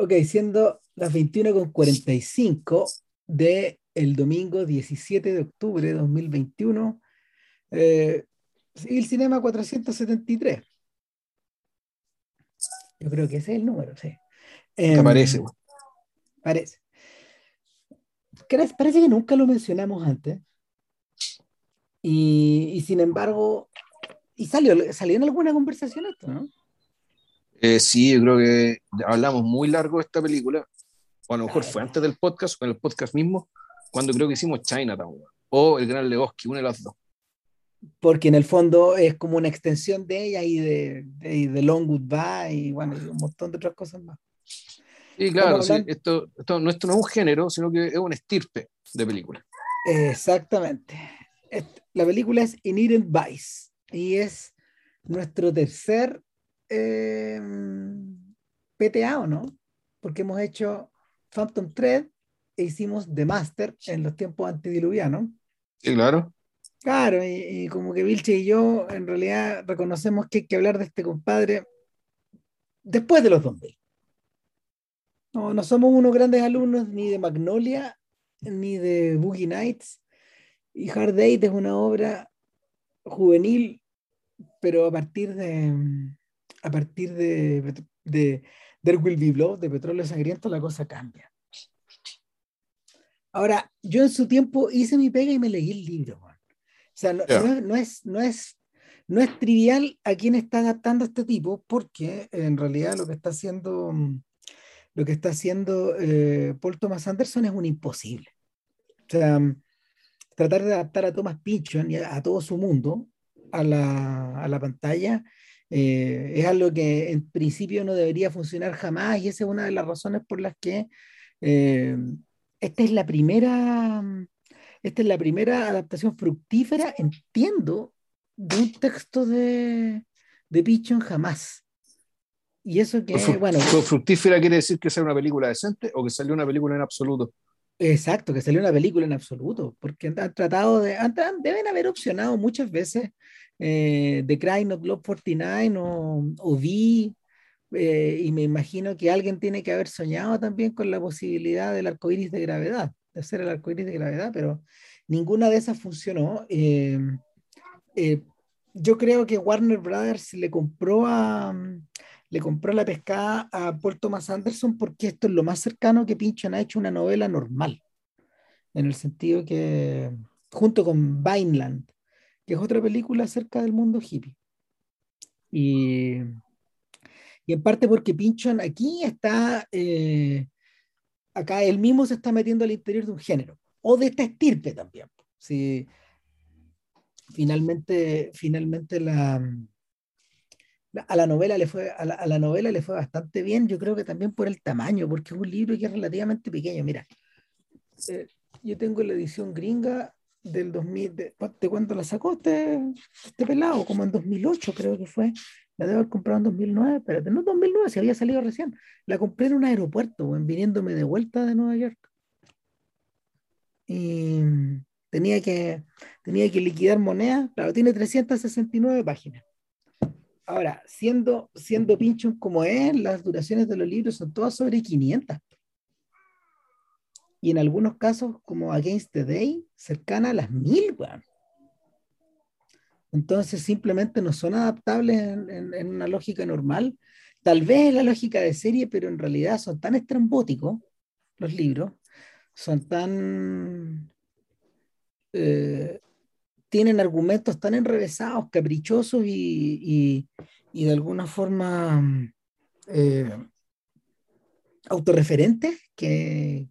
Ok, siendo las 21.45 de el domingo 17 de octubre de 2021, eh, el Cinema 473. Yo creo que ese es el número, sí. Em, parece. Parece. Parece que nunca lo mencionamos antes. Y, sin embargo, y salió, salió en alguna conversación esto, ¿no? Eh, sí, yo creo que hablamos muy largo de esta película. O a lo mejor fue antes del podcast o en el podcast mismo, cuando creo que hicimos Chinatown o El Gran Lebowski, una de las dos. Porque en el fondo es como una extensión de ella y de, de, Long Goodbye y bueno, un montón de otras cosas más. Sí, claro, esto, esto, no, esto no es un género, sino que es un estirpe de película. Exactamente. La película es Inherent Vice y es nuestro tercer eh, PTA, ¿o no? Porque hemos hecho Phantom Thread e hicimos The Master en los tiempos antediluvianos. Sí, claro. Claro, y, como que Vilche y yo en realidad reconocemos que hay que hablar de este compadre después de los 2000. No, no somos unos grandes alumnos ni de Magnolia ni de Boogie Nights. Y Hard Date es una obra juvenil, pero a partir de, a partir de, de There Will Be Blood, de Petróleo Sangriento, la cosa cambia. Ahora, yo en su tiempo hice mi pega y me leí el libro. O sea, no, es, no, es, no, es, trivial a quién está adaptando a este tipo, porque en realidad lo que está haciendo, lo que está haciendo eh, Paul Thomas Anderson es un imposible. O sea, tratar de adaptar a Thomas Pynchon y a, todo su mundo a la, a la pantalla eh, es algo que en principio no debería funcionar jamás y esa es una de las razones por las que eh, esta es la primera esta es la primera adaptación fructífera, entiendo, de un texto de, de Pichon jamás. Y eso que, bueno... ¿Fructífera quiere decir que sea una película decente o que salió una película en absoluto? Exacto, que salió una película en absoluto, porque han tratado de, deben haber opcionado muchas veces eh, The Crying of Love 49 o, o V, eh, y me imagino que alguien tiene que haber soñado también con la posibilidad del arco iris de gravedad, de hacer el arco iris de gravedad, pero ninguna de esas funcionó. Eh, yo creo que Warner Brothers le compró a le compró la pescada a Paul Thomas Anderson porque esto es lo más cercano que Pinchon ha hecho una novela normal, en el sentido que junto con Vineland, que es otra película acerca del mundo hippie. Y, y en parte porque Pinchon aquí está, eh, acá él mismo se está metiendo al interior de un género, o de esta estirpe también. Si finalmente, finalmente la, a la novela le fue a la, novela le fue bastante bien yo creo que también por el tamaño porque es un libro que es relativamente pequeño mira eh, yo tengo la edición gringa del 2000, de, de cuándo la sacó este, este pelado, como en 2008 creo que fue. La debo haber comprado en 2009, pero no 2009, si había salido recién. La compré en un aeropuerto, en viniéndome de vuelta de Nueva York. Y tenía que, tenía que liquidar moneda. Claro, tiene 369 páginas. Ahora, siendo, siendo pinchón como es, las duraciones de los libros son todas sobre 500 y en algunos casos, como Against the Day, cercana a las mil, weón. Entonces simplemente no son adaptables en, una lógica normal. Tal vez en la lógica de serie, pero en realidad son tan estrambóticos los libros, son tan... Eh, tienen argumentos tan enrevesados, caprichosos y, de alguna forma eh, autorreferentes que,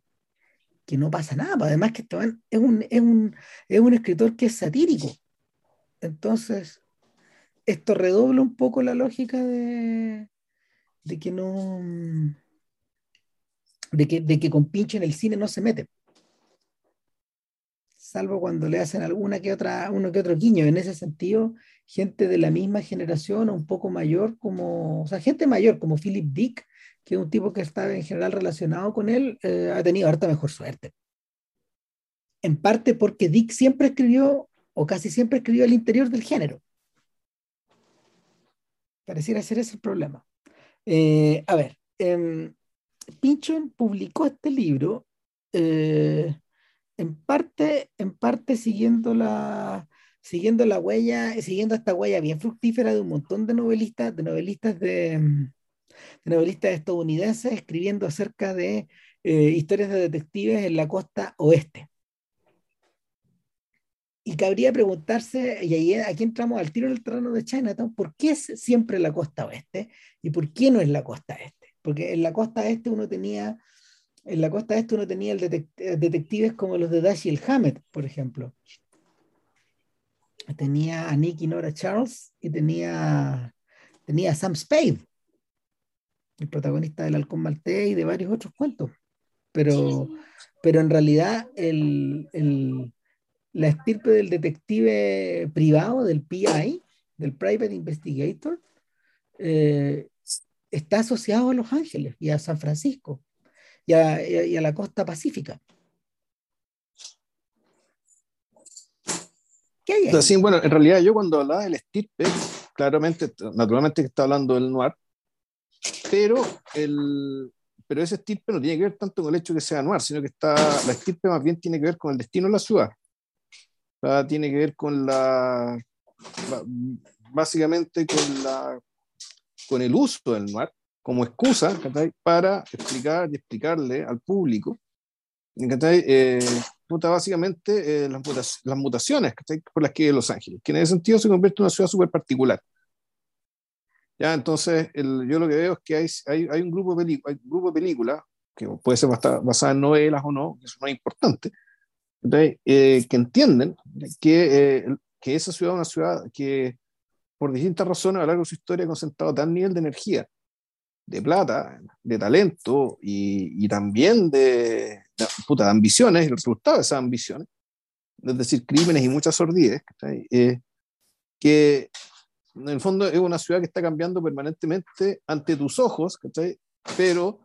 que no pasa nada. Pues, además que Esteban es un, es, un, es un escritor que es satírico. Entonces, esto redobla un poco la lógica de, de que no de que, de que con pinche en el cine no se mete salvo cuando le hacen alguna que otra uno que otro guiño en ese sentido gente de la misma generación o un poco mayor como o sea gente mayor como Philip Dick que un tipo que está en general relacionado con él, eh, ha tenido harta mejor suerte. En parte porque Dick siempre escribió, o casi siempre escribió al interior del género. Pareciera ser ese el problema. Eh, a ver, em, Pinchon publicó este libro eh, en parte, en parte siguiendo la, siguiendo la huella, siguiendo esta huella bien fructífera de un montón de novelistas, de novelistas de, de novelistas estadounidenses escribiendo acerca de eh, historias de detectives en la costa oeste. Y cabría preguntarse, y ahí aquí entramos al tiro del terreno de Chinatown, ¿por qué es siempre la costa oeste? ¿Y por qué no es la costa este? Porque en la costa este uno tenía, en la costa este uno tenía el detectives como los de Dashiell Hammett, por ejemplo. Tenía a Nick y Nora Charles y tenía, tenía a Sam Spade, el protagonista del Halcón Maltés y de varios otros cuentos. Pero, pero en realidad el, el la estirpe del detective privado, del PI, del Private Investigator, eh, está asociado a Los Ángeles y a San Francisco y a, la costa pacífica. ¿Qué hay Sí, bueno, en realidad yo cuando hablaba del estirpe, claramente, naturalmente que está hablando del noir, pero, el, pero ese estirpe no tiene que ver tanto con el hecho de que sea noir, sino que está, la estirpe más bien tiene que ver con el destino de la ciudad. Tiene que ver con la, básicamente con la con el uso del noir como excusa para explicar y explicarle al público eh, básicamente eh, las, las, mutaciones por las que Los Ángeles, que en ese sentido se convierte en una ciudad súper particular. ¿Ya? Entonces, el, yo lo que veo es que hay, hay, hay un grupo de, de películas, que puede ser basada en novelas o no, eso no es importante, eh, que entienden que, eh, que esa ciudad es una ciudad que por distintas razones a lo largo de su historia ha concentrado tal nivel de energía, de plata, de talento y, y también de, de, puta, de, ambiciones, el resultado de esas ambiciones, es decir, crímenes y muchas sordidez, eh, que en el fondo es una ciudad que está cambiando permanentemente ante tus ojos, pero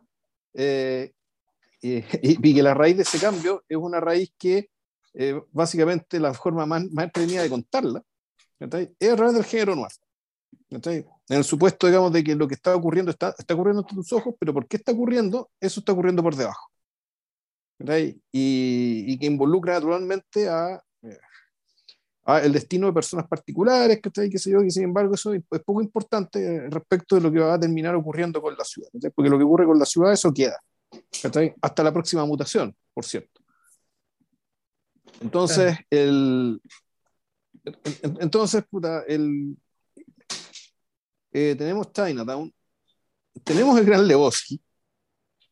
eh, y, que la raíz de ese cambio es una raíz que eh, básicamente la forma más, más de contarla es a través del género noir. En el supuesto, digamos, de que lo que está ocurriendo está, está ocurriendo ante tus ojos, pero ¿por qué está ocurriendo? Eso está ocurriendo por debajo. Y, y, que involucra naturalmente a, eh, a, el destino de personas particulares, que qué sé yo, que sin embargo eso es poco importante respecto de lo que va a terminar ocurriendo con la ciudad, porque lo que ocurre con la ciudad, eso queda. Hasta la próxima mutación, por cierto. Entonces, el, entonces, puta, el, eh, tenemos Chinatown, tenemos el Gran Lebowski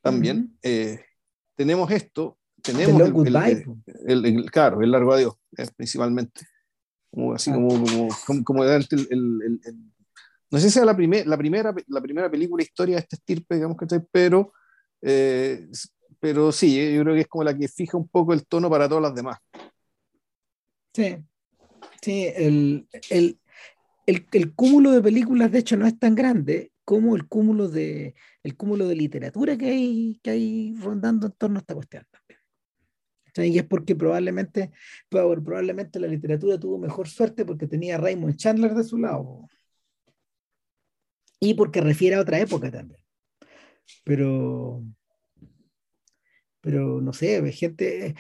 también, eh, tenemos esto, tenemos el, el, claro, el largo adiós, eh, principalmente. Como, así ah. como, como, como, el, no sé si sea la, primer, la, primera, la primera película historia de este estirpe, digamos que pero eh, pero sí, yo creo que es como la que fija un poco el tono para todas las demás. Sí, sí, el, el, el, el, cúmulo de películas de hecho no es tan grande como el cúmulo de, el cúmulo de literatura que hay, que hay rondando en torno a esta cuestión también. Y es porque probablemente, probablemente la literatura tuvo mejor suerte porque tenía a Raymond Chandler de su lado. Y porque refiere a otra época también. Pero, pero no sé, gente.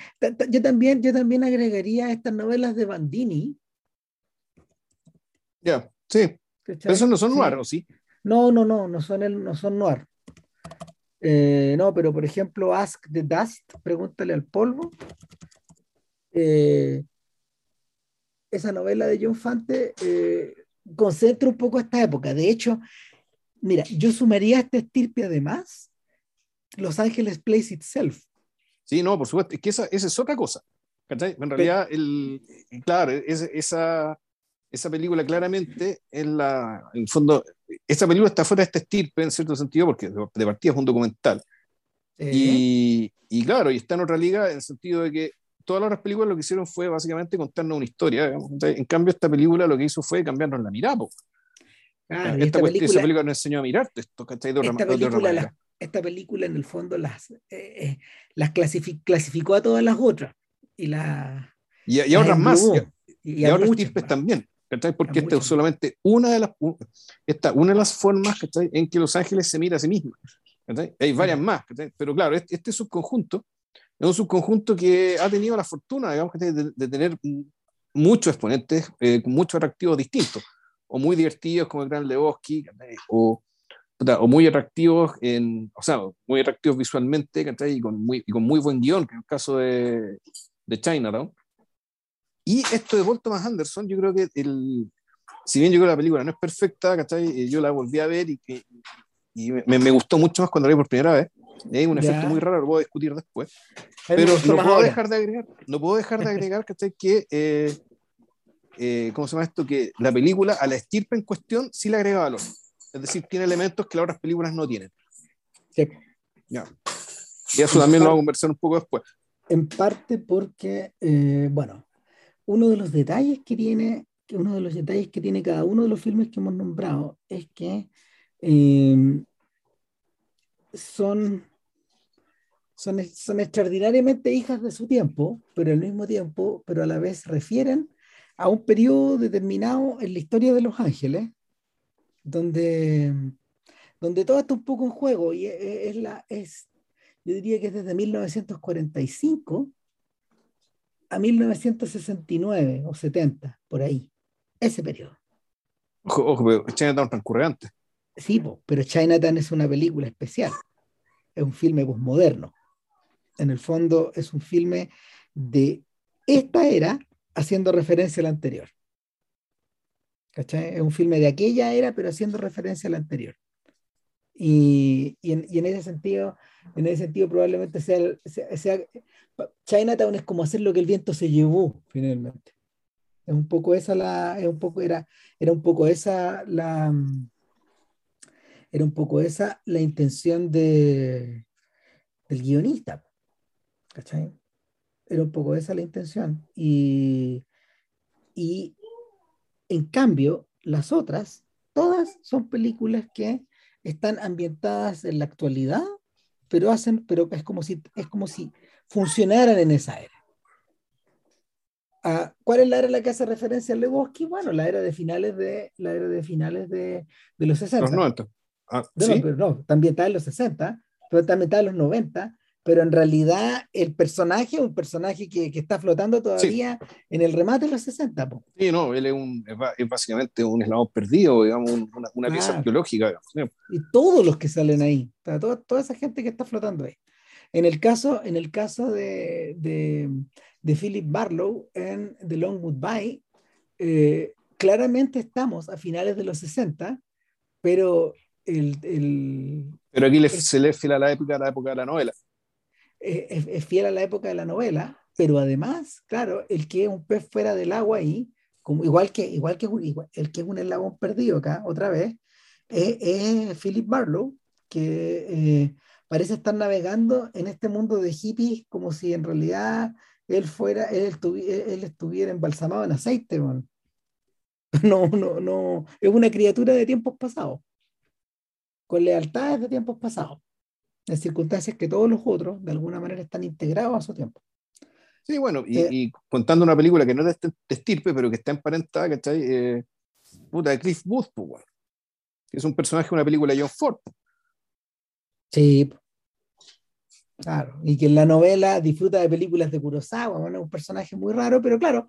Yo también, yo también agregaría estas novelas de Bandini. Ya, sí. Pero esos no son noir, ¿o sí? No, no, no, no son, el, no son noir. Eh, no, pero por ejemplo, Ask the Dust, pregúntale al polvo. Eh, esa novela de John Fante eh, concentra un poco esta época. De hecho, Mira, yo sumaría a este estirpe además Los Ángeles Place Itself. Sí, no, por supuesto, es que esa, esa es otra cosa. En realidad, el, claro, esa, esa película claramente es la, en el fondo, esa película está fuera de este estirpe en cierto sentido porque de partida es un documental. Y, y, claro, y está en otra liga en el sentido de que todas las otras películas lo que hicieron fue básicamente contarnos una historia. En cambio, esta película lo que hizo fue cambiarnos la mirada. Ah, esta, película, esa película nos enseñó a mirarte esto, ¿cachai? De esta, película, la, esta película en el fondo las, eh, eh las clasificó a todas las otras y, la, y, y a otras más, y, a, otros tipos también. ¿Cachai? Porque esta es solamente una de las, esta, una de las formas ¿cachai? en que Los Ángeles se mira a sí mismo. Hay varias más, pero claro, este, este, subconjunto es un subconjunto que ha tenido la fortuna, digamos, de, de tener muchos exponentes eh, muchos atractivos distintos, o muy divertidos como el Gran Lebowski, o, o muy atractivos, en, o sea, muy atractivos visualmente, y con muy, y con muy buen guion, que es el caso de, de Chinatown. Y esto de Paul Thomas Anderson, yo creo que el, si bien yo creo que la película no es perfecta, ¿cachai? Yo la volví a ver y, y me, me, gustó mucho más cuando la vi por primera vez. Es un efecto muy raro, lo puedo discutir después. Pero no puedo, dejar de agregar, no puedo dejar de agregar, ¿cachai? Que, eh, eh, ¿cómo se llama esto? Que la película, a la estirpe en cuestión, sí le agrega valor. Es decir, tiene elementos que las otras películas no tienen. Sí. Ya. Y eso también lo vamos a conversar un poco después. En parte porque, eh, bueno, uno de los detalles que tiene uno de los detalles que tiene cada uno de los filmes que hemos nombrado es que eh, son, son, son extraordinariamente hijas de su tiempo, pero al mismo tiempo, pero a la vez refieren a un periodo determinado en la historia de Los Ángeles, donde, donde todo está un poco en juego y es, la, es, yo diría que es desde 1945 a 1969 o 70, por ahí ese periodo. Ojo, ojo pero Chinatown transcurre antes. Sí, pero Chinatown es una película especial. Es un filme postmoderno. En el fondo es un filme de esta era haciendo referencia a la anterior. ¿Cachai? Es un filme de aquella era, pero haciendo referencia a la anterior. Y, y, en, y en, ese sentido, en ese sentido probablemente sea, sea, sea, Chinatown es como hacer lo que el viento se llevó finalmente. Es un poco esa la, es un poco, era, era un poco esa la, era un poco esa la intención de, del guionista. ¿Cachai? Era un poco esa la intención. Y, y en cambio, las otras, todas son películas que están ambientadas en la actualidad, pero hacen, pero es como si, es como si funcionaran en esa era. Ah, ¿Cuál es la era a la que hace referencia Lebowski? Bueno, la era de finales de, la era de, finales de, de los 60. Los 90. Ah, no, ¿sí? pero no, también está en los 60, pero también está en los 90, pero en realidad el personaje es un personaje que, que está flotando todavía sí. en el remate de los 60. Po. Sí, no, él es, un, es básicamente un eslabón perdido, digamos, una, una claro. pieza arqueológica. Digamos. Y todos los que salen ahí, toda, toda esa gente que está flotando ahí. En el caso, en el caso de, de, de Philip Barlow en The Long Goodbye, eh, claramente estamos a finales de los 60, pero el... el pero aquí le, el, se le es fiel a la época, la época de la novela. Es, es, fiel a la época de la novela, pero además, claro, el que es un pez fuera del agua ahí, como, igual, que, igual que el que es un eslabón perdido acá, otra vez, es, es Philip Barlow, que eh, parece estar navegando en este mundo de hippies como si en realidad él fuera, él, estuviera, él estuviera embalsamado en aceite, man. No, no, no, es una criatura de tiempos pasados, con lealtades de tiempos pasados, en circunstancias que todos los otros de alguna manera están integrados a su tiempo. Sí, bueno, y, eh, y contando una película que no es de estirpe, pero que está emparentada, ¿cachai? Eh, puta, de Cliff Booth, pues, que es un personaje de una película de John Ford. Sí, Claro, y que en la novela disfruta de películas de Kurosawa, bueno, es un personaje muy raro, pero claro,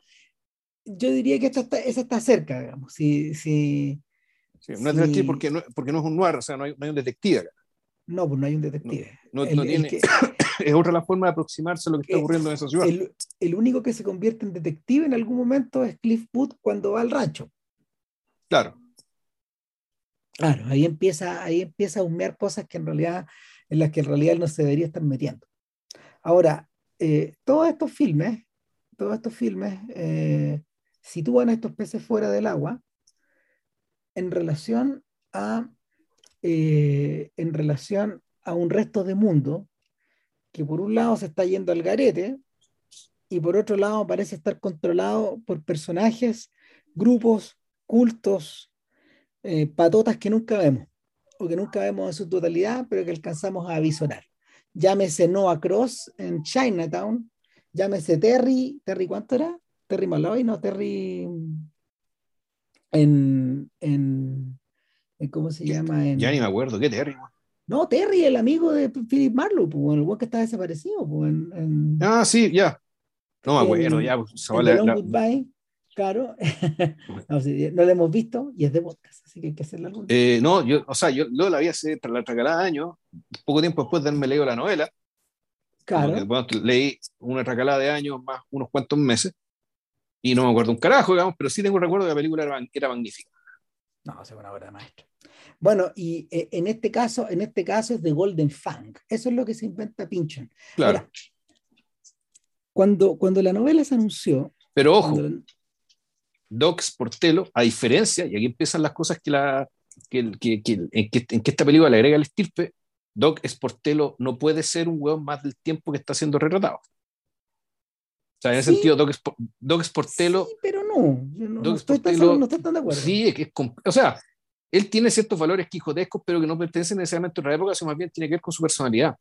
yo diría que esta está, esa está cerca, digamos. Si, si, sí, no es detective porque no, porque no es un noir, o sea, no hay, no hay un detective acá. No, pues no hay un detective. No, no, el, no tiene, que, es otra la forma de aproximarse a lo que está ocurriendo en esa ciudad. El, el, único que se convierte en detective en algún momento es Cliff Booth cuando va al rancho. Claro. Claro, ahí empieza, ahí empieza a humear cosas que en realidad en las que en realidad él no se debería estar metiendo. Ahora, eh, todos estos filmes, todos estos filmes eh, sitúan a estos peces fuera del agua en relación a, eh, en relación a un resto de mundo que por un lado se está yendo al garete y por otro lado parece estar controlado por personajes, grupos, cultos, eh, patotas que nunca vemos o que nunca vemos en su totalidad, pero que alcanzamos a visorar. Llámese Noah Cross en Chinatown, llámese Terry, ¿Terry cuánto era? Terry Malloy, no, Terry en, en, en ¿cómo se llama? En, ya ni me acuerdo, ¿qué Terry? No, Terry, el amigo de Philip Marlowe, pues, el güey que está desaparecido. Pues, en, en, Ah, sí, ya. No me acuerdo, ya. pues, se en va The la- Long la- Goodbye, claro. no, sí, no lo hemos visto y es de podcast, así que hay que hacerlo algún día. Eh, no, yo, o sea, yo lo la vi hace tras la tracalada de años, poco tiempo después de haberme leído la novela. Claro. Bueno, leí una tracalada de años más unos cuantos meses y no me acuerdo un carajo, digamos, pero sí tengo recuerdo que la película era, era magnífica. No, es una obra de maestro. Bueno, y eh, en este caso, en este caso es de Golden Fang. Eso es lo que se inventa Pynchon. Claro. Ahora, cuando, cuando la novela se anunció, pero ojo, cuando Doc Sportello, a diferencia, y aquí empiezan las cosas que, la, que, que- que- en, que, en que esta película le agrega el estirpe, Doc Sportello no puede ser un hueón más del tiempo que está siendo retratado. O sea, en ese Sí. sentido, Doc, Doc Sportello sí, pero no, no, no Doc estoy tan, no estoy tan de acuerdo. Sí, es que es o sea, él tiene ciertos valores quijotescos, pero que no pertenecen necesariamente a otra época, sino más bien tiene que ver con su personalidad.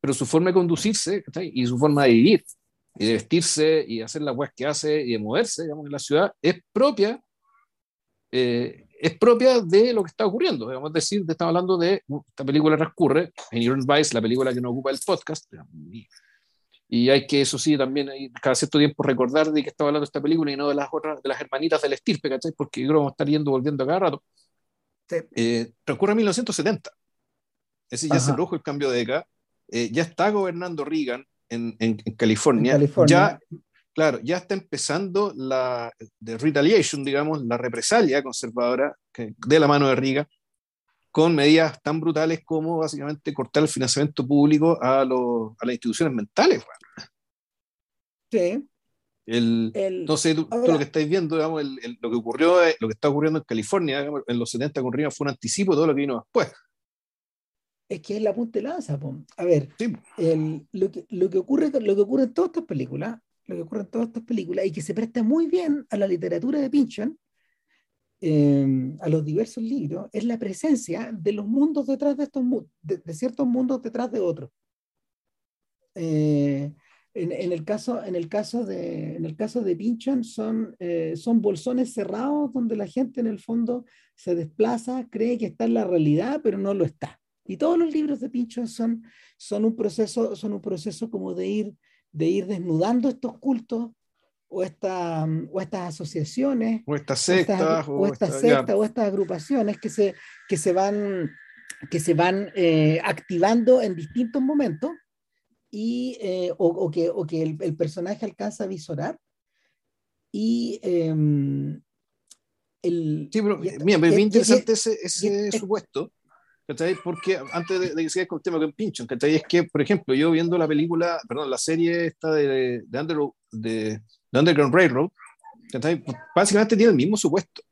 Pero su forma de conducirse ¿cachai? y su forma de vivir y de vestirse y hacer las weas que hace y de moverse, digamos, en la ciudad, es propia, eh, es propia de lo que está ocurriendo. Digamos, es decir, estamos hablando de esta película transcurre en Iron Vice, la película que nos ocupa el podcast. y hay que, eso sí, también hay, cada cierto tiempo recordar de que estaba hablando de esta película y no de las otras, de las hermanitas del estirpe, ¿cachai? Porque yo creo que vamos a estar yendo volviendo a cada rato. Eh, transcurre en 1970. Ese ya se produjo el cambio de década. Eh, ya está gobernando Reagan en, en- en California. En California. Ya, claro, ya está empezando la de retaliation, digamos, la represalia conservadora que- de la mano de Reagan, con medidas tan brutales como básicamente cortar el financiamiento público a, los- a las instituciones mentales. Sí, El, el- entonces, tú, tú lo que estáis viendo, digamos, el- el- lo que ocurrió, eh, lo que está ocurriendo en California, digamos, en los 70 con Reagan fue un anticipo de todo lo que vino después. es que es la punta de lanza. po. A ver, Sí. lo, que, lo, que ocurre, lo que ocurre en todas estas películas, lo que ocurre en todas estas películas y que se presta muy bien a la literatura de Pynchon, eh, a los diversos libros, es la presencia de los mundos detrás de estos de, de ciertos mundos detrás de otros. Eh, en, en el caso, en, el caso de, en el caso de Pynchon son, eh, son bolsones cerrados donde la gente en el fondo se desplaza, cree que está en la realidad, pero no lo está. Y todos los libros de Pynchon son, son, un, proceso, son un proceso como de ir, de ir desnudando estos cultos o, esta, o estas asociaciones O estas sectas, o estas esta- sectas o estas agrupaciones que se, que se van, que se van eh, activando en distintos momentos y, eh, o, o que, o que el, el personaje alcanza a visorar. Y em, el, Sí, pero y mira, es y- bien y- interesante ese, ese y- y- supuesto, ¿cachai? Porque antes de, de que sigas con el tema con Pinchon, ¿cachai? Es que, por ejemplo, yo viendo la película, perdón, la serie esta de, de, Under- de- de Underground Railroad, ¿cachai? Básicamente tiene el mismo supuesto,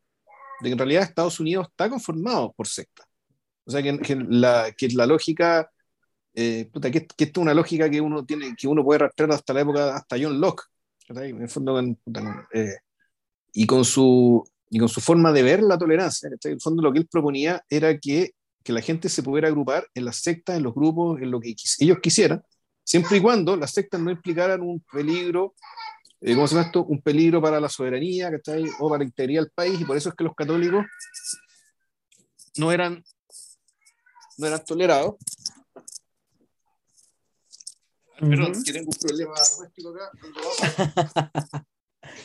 de que en realidad Estados Unidos está conformado por sectas. O sea, que, que la, que la lógica, eh, puta, que, que esto es una lógica que uno, tiene, que uno puede rastrear hasta la época, hasta John Locke, ¿cachai? En el fondo, puta, eh, y con su y con su forma de ver la tolerancia. ¿cachai? En el fondo lo que él proponía era que, que la gente se pudiera agrupar en las sectas, en los grupos, en lo que ellos quisieran, siempre y cuando las sectas no implicaran un peligro, eh, ¿cómo se llama esto? Un peligro para la soberanía, ¿cachai? O para la integridad del país, y por eso es que los católicos no eran, no eran tolerados. Perdón, Ujú. que tengo un problema doméstico acá.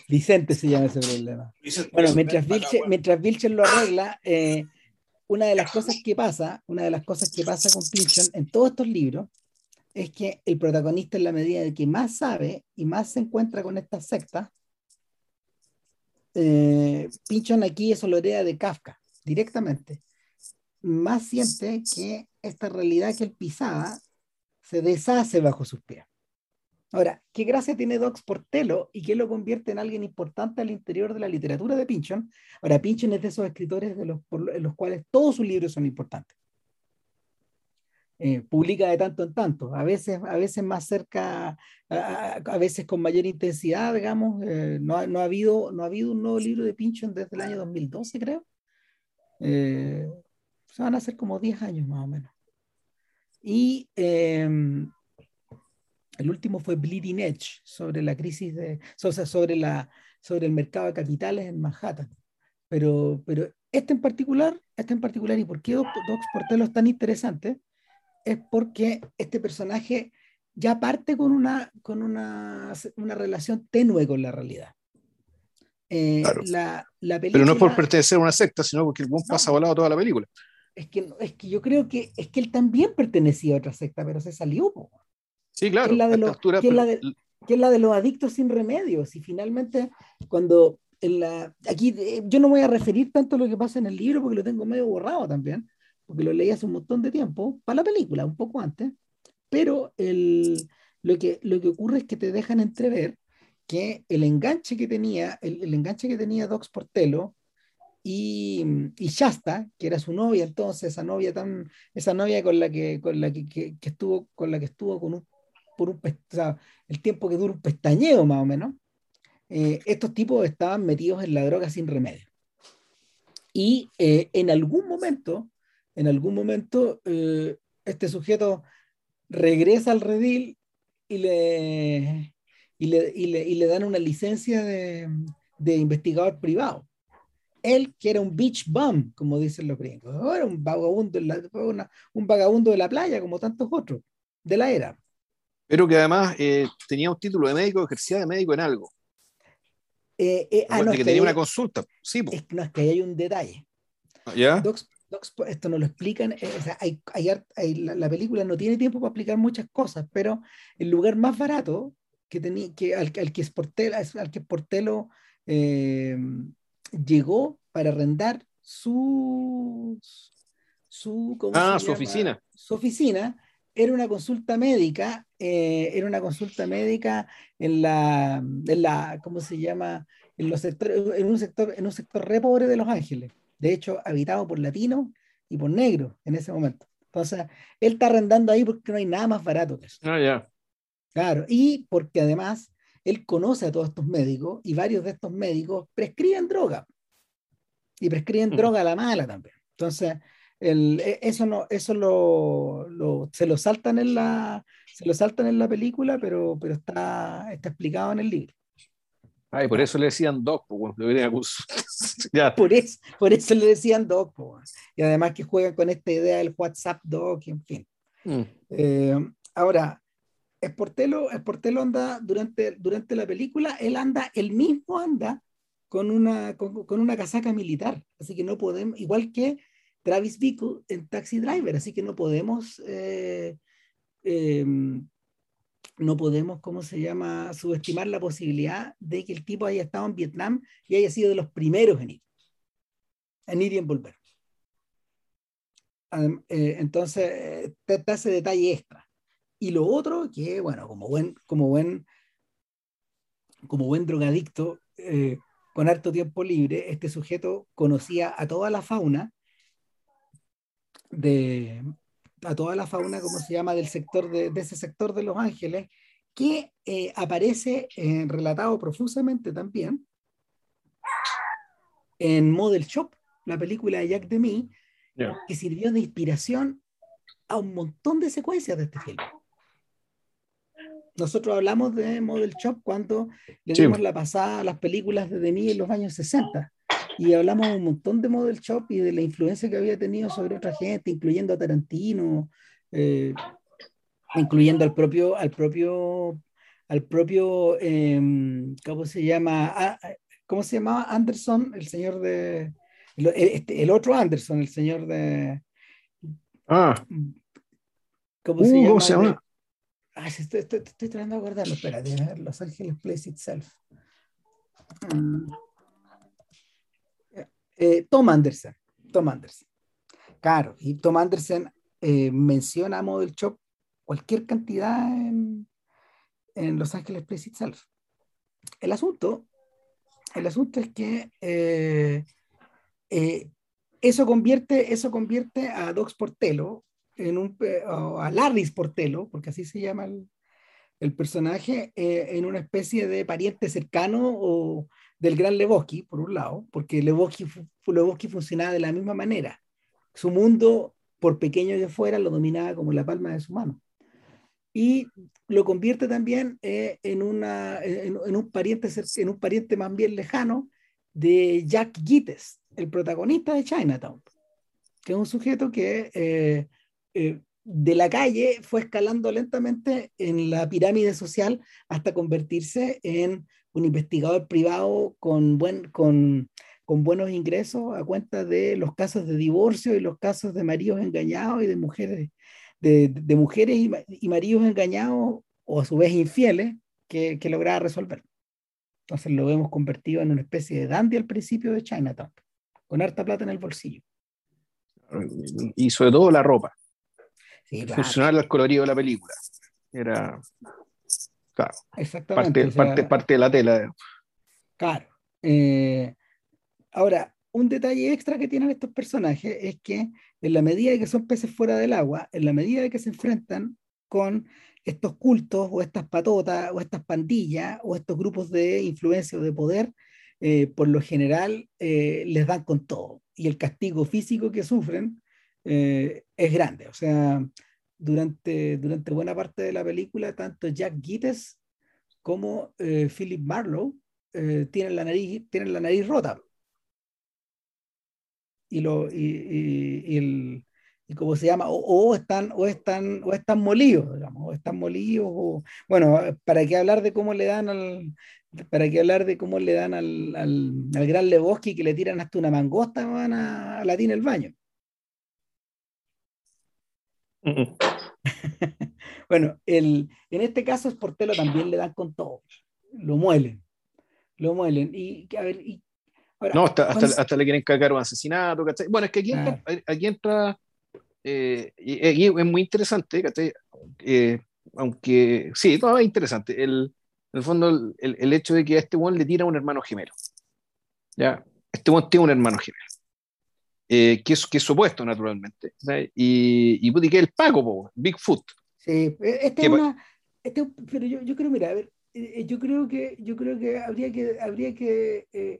Vicente se llama ese problema. Dice- Bueno, mientras Vilche, mientras Vilche lo arregla, eh, una de las cosas que pasa, una de las cosas que pasa con Pynchon en todos estos libros, es que el protagonista en la medida de que más sabe y más se encuentra con esta secta, eh, Pynchon aquí eso lo hereda de Kafka, directamente. Más siente que esta realidad que él pisaba se deshace bajo sus pies. Ahora, ¿qué gracia tiene Doc Portelo y qué lo convierte en alguien importante al interior de la literatura de Pynchon? Ahora, Pynchon es de esos escritores de los, por los cuales todos sus libros son importantes. Eh, publica de tanto en tanto, a veces, a veces más cerca, a, veces con mayor intensidad, digamos. eh, no, no, ha habido, no ha habido un nuevo libro de Pynchon desde el año 2012, creo. Eh, se van a hacer como 10 años más o menos. Y em, el último fue Bleeding Edge, sobre la crisis de, o sea, sobre, la, sobre el mercado de capitales en Manhattan. Pero, pero este en particular, este en particular, ¿y por qué Doc, Doc Portelo es tan interesante? es porque este personaje ya parte con una, con una, una relación tenue con la realidad. Eh, la, la película, Pero no es por pertenecer a una secta, sino porque el buen pasa volado toda la película. Es que, es que yo creo que es que él también pertenecía a otra secta, pero se salió. Sí, claro. Que es la de, los, que es la de, que es la de los adictos sin remedios. Y finalmente, cuando en la, aquí eh, yo no voy a referir tanto a lo que pasa en el libro porque lo tengo medio borrado también, porque lo leí hace un montón de tiempo, para la película, un poco antes, pero el, lo, que, lo que ocurre es que te dejan entrever que el enganche que tenía, el, el enganche que tenía Docs Portelo y, y, Shasta, que era su novia entonces, esa novia tan, esa novia con la que, con la que, que, estuvo, con la que estuvo con un, por un, el tiempo que dura un pestañeo más o menos, eh, estos tipos estaban metidos en la droga sin remedio. Y eh, en algún momento, en algún momento, eh, este sujeto regresa al redil y le, y le, y le, y le dan una licencia de, de, investigador privado. Él, que era un beach bum, como dicen los gringos, era un vagabundo, la, una, un vagabundo de la playa, como tantos otros, de la era. Pero que además tenía un título de médico, ejercía de médico en algo. Eh, eh, ah, no, que, tenía una consulta. Sí, es, no, es que hay un detalle. ¿Ya? esto no lo explican. Eh, o sea, hay, hay, la, película no tiene tiempo para explicar muchas cosas, pero el lugar más barato que tenía, que, al, al, que Sportelo, al que Sportelo eh, llegó para arrendar su, su, ah, su oficina. Su oficina era una consulta médica, eh, era una consulta médica en la, en la, ¿cómo se llama? En, los sectores, en, un sector, en un sector re pobre de Los Ángeles, de hecho, habitado por latinos y por negros en ese momento. Entonces, él está arrendando ahí porque no hay nada más barato que eso. Ah, ya. Claro, y porque además él conoce a todos estos médicos y varios de estos médicos prescriben droga. Y prescriben mm. droga a la mala también. Entonces, el, e, eso no, eso lo, lo, se lo saltan en la, se lo saltan en la película, pero, pero está, está explicado en el libro. Ay, por eso le decían Doc, ya. por, eso, por eso le decían Doc, y además que juegan con esta idea del WhatsApp Doc, en fin. Mm. Eh, ahora, Esportelo, Esportelo anda durante, durante la película, él anda, él mismo anda con una, con, con una casaca militar, así que no podemos, igual que Travis Bickle en Taxi Driver, así que no podemos, eh, em, no podemos, ¿cómo se llama?, subestimar la posibilidad de que el tipo haya estado en Vietnam y haya sido de los primeros en ir, en ir y en volver. Eh, entonces, te, te, ese detalle extra. Y lo otro, que bueno, como buen, como buen, como buen drogadicto, eh, con harto tiempo libre, este sujeto conocía a toda la fauna de, a toda la fauna, como se llama, del sector de, ese sector de Los Ángeles, que eh, aparece eh, relatado profusamente también en Model Shop, la película de Jack Demy, que sirvió de inspiración a un montón de secuencias de este film. Nosotros hablamos de Model Shop cuando le dimos la pasada a las películas de Demy en los años 60 y hablamos un montón de Model Shop y de la influencia que había tenido sobre otra gente, incluyendo a Tarantino, eh, incluyendo al propio, al propio, al propio, em, ¿cómo se llama? ¿Cómo se llamaba? Anderson, el señor de, el, este, el otro Anderson, el señor de... Ah. ¿Cómo se uh? Se llama? Estoy, tratando de acordarlo, espera, de ver Los Ángeles Place Itself. Mm. Eh, Tom Anderson. Tom Anderson. Claro, y Tom Anderson eh, menciona a Model Shop cualquier cantidad en, Los Ángeles Place Itself. El asunto, el asunto es que eh, eso, convierte, eso convierte a Docs Portelo en un, a Larry Portelo, porque así se llama el, el personaje, en una especie de pariente cercano o del gran Lebowski, por un lado, porque Lebowski, Lebowski funcionaba de la misma manera. Su mundo, por pequeño que fuera, lo dominaba como la palma de su mano. Y lo convierte también eh, en, una, en, un pariente, en un pariente más bien lejano de Jack Gittes, el protagonista de Chinatown, que es un sujeto que eh, eh, de la calle fue escalando lentamente en la pirámide social hasta convertirse en un investigador privado con, buen, con, con buenos ingresos a cuenta de los casos de divorcio y los casos de maridos engañados y de mujeres, de, de mujeres y, y, maridos engañados o a su vez infieles que, que lograba resolver. Entonces lo vemos convertido en una especie de dandy al principio de Chinatown, con harta plata en el bolsillo. Y sobre todo la ropa. Sí, claro. Funcionar el colorido de la película. Era. Claro. Exactamente. Parte, o sea, parte, parte de la tela. Claro. Eh, ahora, un detalle extra que tienen estos personajes es que en la medida de que son peces fuera del agua, en la medida de que se enfrentan con estos cultos o estas patotas o estas pandillas o estos grupos de influencia o de poder, eh, por lo general eh, les dan con todo. Y el castigo físico que sufren eh, es grande. O sea, durante, durante buena parte de la película, tanto Jack Gittes como eh, Philip Marlowe eh, tienen, la nariz, tienen la nariz rota. Y, lo, y, y, y el, y cómo se llama, o, están, o, están, o están molidos, digamos, o están molidos, o, bueno, para qué hablar de cómo le dan al, para qué hablar de cómo le dan al, al, al gran Lebowski que le tiran hasta una mangosta van a, a la tina el baño. bueno, el, en este caso Sportelo también le dan con todo, lo muelen, lo muelen. Y, a ver, y ahora, no, hasta, hasta, hasta, le quieren cagar un asesinato, ¿cachai? Bueno, es que aquí entra, ah. aquí entra eh, y, y es muy interesante, ¿cachai? Eh, aunque sí, no, es interesante. El, en el fondo, el, el, hecho de que a este one le tira un hermano gemelo. ¿ya? Este one tiene un hermano gemelo. Eh, que, es, que es supuesto, naturalmente. ¿sabes? Y, y, y que el pago, po, Bigfoot. Sí, este es una. Este, pero yo, yo creo, mira, a ver, eh, yo creo que, yo creo que habría que, habría que eh,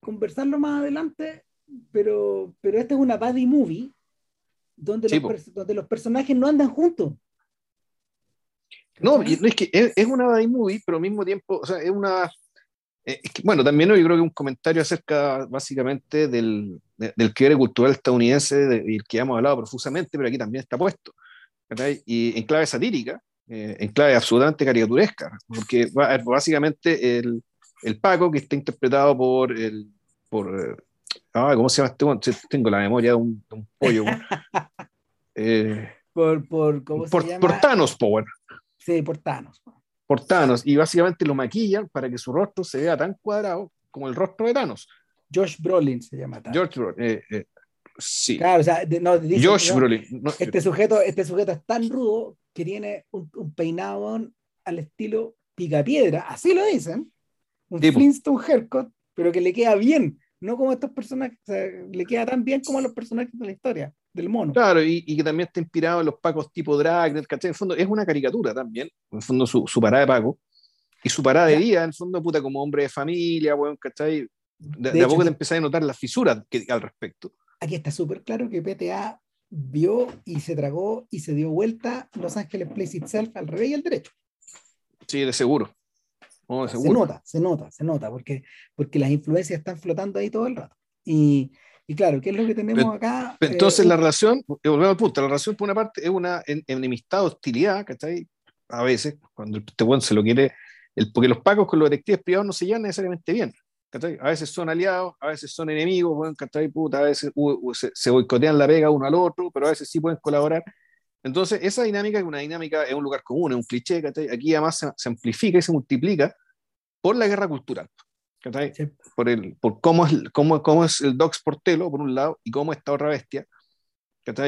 conversarlo más adelante, pero, pero esta es una buddy movie donde, sí, los, donde los personajes no andan juntos. No, es que es, es, una buddy movie, pero al mismo tiempo, o sea, es una. Es que, bueno, también yo creo que un comentario acerca básicamente del, del quiebre cultural estadounidense, del que hemos hablado profusamente, pero aquí también está puesto. ¿verdad? Y en clave satírica, eh, en clave absolutamente caricaturesca, porque básicamente el, el Paco, que está interpretado por el. Por, ah, ¿Cómo se llama este? Tengo la memoria de un, de un pollo. eh, por, por, ¿cómo por, se llama? por Thanos Power. Sí, por Thanos. Por Thanos. Y básicamente lo maquillan para que su rostro se vea tan cuadrado como el rostro de Thanos. Josh Brolin se llama Thanos. George Brolin. Eh, eh, sí. Claro, o sea, no, dice, Josh no, Brolin. No, este, sujeto, este sujeto es tan rudo que tiene un, un peinado al estilo picapiedra, así lo dicen. Un tipo. Flintstone haircut, pero que le queda bien. No como estos personajes, o sea, le queda tan bien como a los personajes de la historia del mono. Claro, y, y, que también está inspirado en los pacos tipo Dragnet, ¿cachai? En el fondo es una caricatura también, en el fondo su, su parada de Paco, y su parada de vida, en el fondo, puta, como hombre de familia, bueno, ¿cachai? De, de, de a poco te empezás a notar las fisuras que, al respecto. Aquí está súper claro que PTA vio y se tragó y se dio vuelta Los Ángeles Place Itself al revés y al derecho. Sí, de seguro. Oh, de seguro. Se nota, se nota, se nota, porque, porque las influencias están flotando ahí todo el rato. Y, y claro, ¿qué es lo que tenemos pero, acá? Entonces eh, la relación, volvemos al punto, la relación por una parte es una enemistad, hostilidad, ¿cachai? A veces, cuando este buen se lo quiere, el, porque los pacos con los detectives privados no se llevan necesariamente bien. ¿cachai? A veces son aliados, a veces son enemigos, bueno, ¿cachai? Puta, a veces se, se, boicotean la pega uno al otro, pero a veces sí pueden colaborar. Entonces, esa dinámica es una dinámica, es un lugar común, es un cliché, ¿cachai? Aquí además se, se amplifica y se multiplica por la guerra cultural. Sí. Por, el, por cómo, es, cómo, cómo es el Doc Sportelo, por un lado, y cómo esta otra bestia,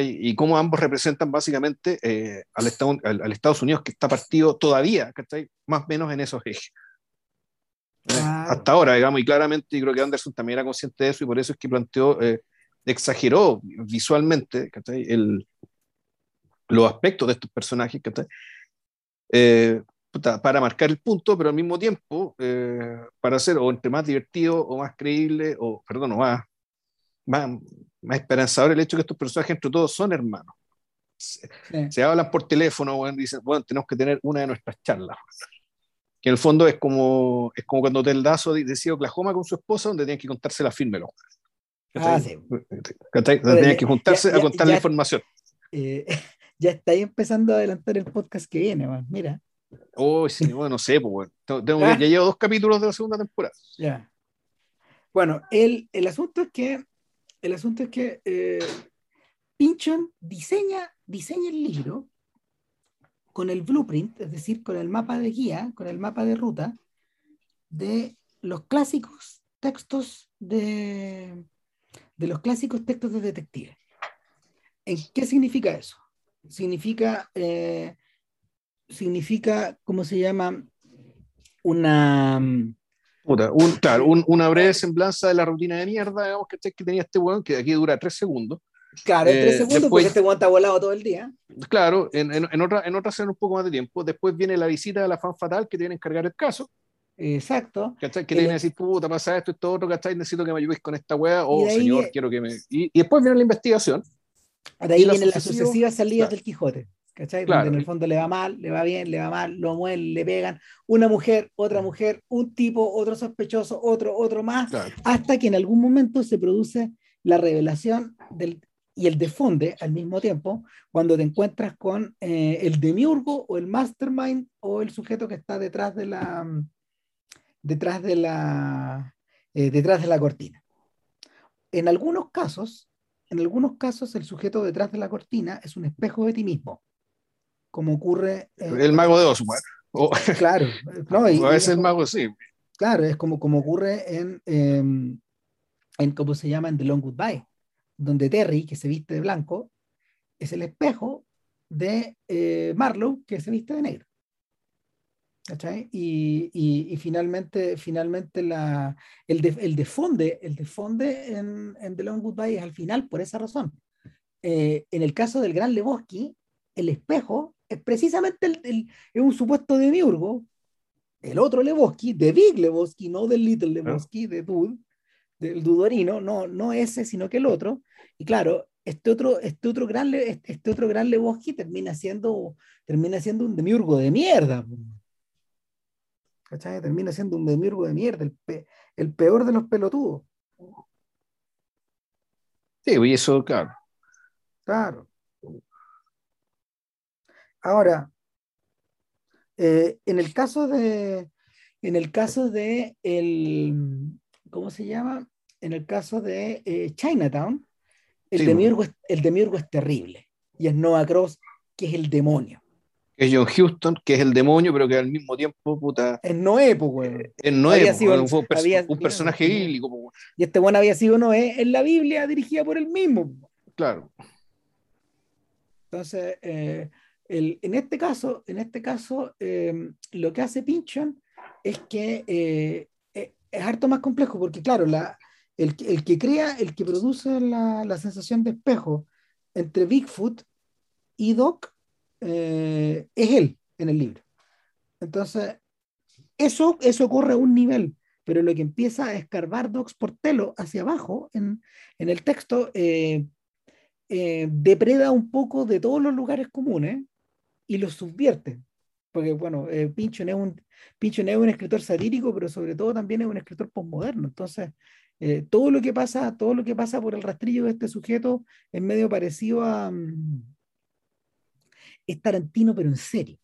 y cómo ambos representan básicamente eh, al, Estado, al, al, Estados Unidos que está partido todavía, más o menos en esos ejes. Claro. Hasta ahora, digamos, y claramente, y creo que Anderson también era consciente de eso, y por eso es que planteó, eh, exageró visualmente el, los aspectos de estos personajes, eh, para marcar el punto, pero al mismo tiempo eh, para hacer o entre más divertido o más creíble, o perdón, o más, más, más esperanzador el hecho de que estos personajes entre todos son hermanos. Se, sí. se hablan por teléfono, bueno, dicen, bueno, tenemos que tener una de nuestras charlas. Que en el fondo es como, es como cuando Tel Dazo decía Oklahoma con su esposa, donde tenían que contarse la firme. ¿no? Ah, sí. Tenían que juntarse ya, ya, a contar ya, la información. Eh, ya está ahí empezando a adelantar el podcast que viene, man. mira. Oh, sí, bueno, no sé, pues. Tengo, ya llevo dos capítulos de la segunda temporada. Ya. Bueno, el, el asunto es que el asunto es que eh, Pinchon diseña, diseña el libro con el blueprint, es decir, con el mapa de guía, con el mapa de ruta de los clásicos textos de, de los clásicos textos de detective. ¿En qué significa eso? Significa, eh, significa, ¿cómo se llama? Una... una breve semblanza de la rutina de mierda, digamos, que, que tenía este weón, que aquí dura tres segundos. Claro, en tres eh, segundos, porque este weón está volado todo el día. Claro, en, en, en otra, en otra un poco más de tiempo. Después viene la visita de la fan fatal que tiene que encargar el caso. Exacto. ¿Cachai? Que tiene que decir, puta, pasa esto, esto, otro, ¿cachai? Necesito que me ayudes con esta weá. Oh, señor, quiero que me. Y, y, después viene la investigación. De ahí vienen las sucesivas salidas del Quijote. ¿Cachai? Donde en el fondo le va mal, le va bien, le va mal, lo mueven, le pegan. Una mujer, otra mujer, un tipo, otro sospechoso, otro, otro más. Hasta que en algún momento se produce la revelación del, y el defonde al mismo tiempo cuando te encuentras con eh, el demiurgo o el mastermind o el sujeto que está detrás de la, detrás de la, eh, detrás de la cortina. En algunos casos, en algunos casos el sujeto detrás de la cortina es un espejo de ti mismo, como ocurre... el mago de Oz, Claro. No, es el mago, sí. Claro, es como, como ocurre en, em, en, ¿cómo se llama? En The Long Goodbye, donde Terry, que se viste de blanco, es el espejo de eh, Marlowe, que se viste de negro. Y, y, y, finalmente, finalmente la, el, de, el defonde, el defonde en, en The Long Goodbye es al final por esa razón. Eh, en el caso del Gran Lebowski, el espejo es precisamente el, el, es un supuesto demiurgo, el otro Lebowski, de Big Lebowski, no del Little Lebowski, de Dude, del Dudorino, no, no ese, sino que el otro. Y claro, este otro, este otro gran, este otro gran Lebowski termina siendo, termina siendo un demiurgo de mierda. ¿cachai? Termina siendo un demiurgo de mierda, el, peor de los pelotudos. Sí, y eso, claro. Claro. Ahora, eh, en el caso de, en el caso de el, ¿cómo se llama? En el caso de eh, Chinatown, el, demiurgo es, el demiurgo es terrible. Y es Noah Cross, que es el demonio es John Houston, que es el demonio, pero que al mismo tiempo, puta. Es Noé, pues, weón. Es Noé, sido, un, personaje bíblico, pues, Y este bueno había sido Noé en la Biblia, dirigida por él mismo. Claro. Entonces, eh, el, en este caso, en este caso eh, lo que hace Pinchon es que eh, es harto más complejo, porque claro, la, el, el, que crea, el que produce la, la sensación de espejo entre Bigfoot y Doc eh, es él en el libro. Entonces, eso, eso ocurre a un nivel, pero lo que empieza a escarbar Docs Portelo hacia abajo en, en el texto eh, eh, depreda un poco de todos los lugares comunes y los subvierte. Porque, bueno, Pinchon, es un, Pinchon es un escritor satírico, pero sobre todo también es un escritor postmoderno. Entonces, todo lo que pasa, todo lo que pasa por el rastrillo de este sujeto es medio parecido a, mm, es Tarantino, pero en serio,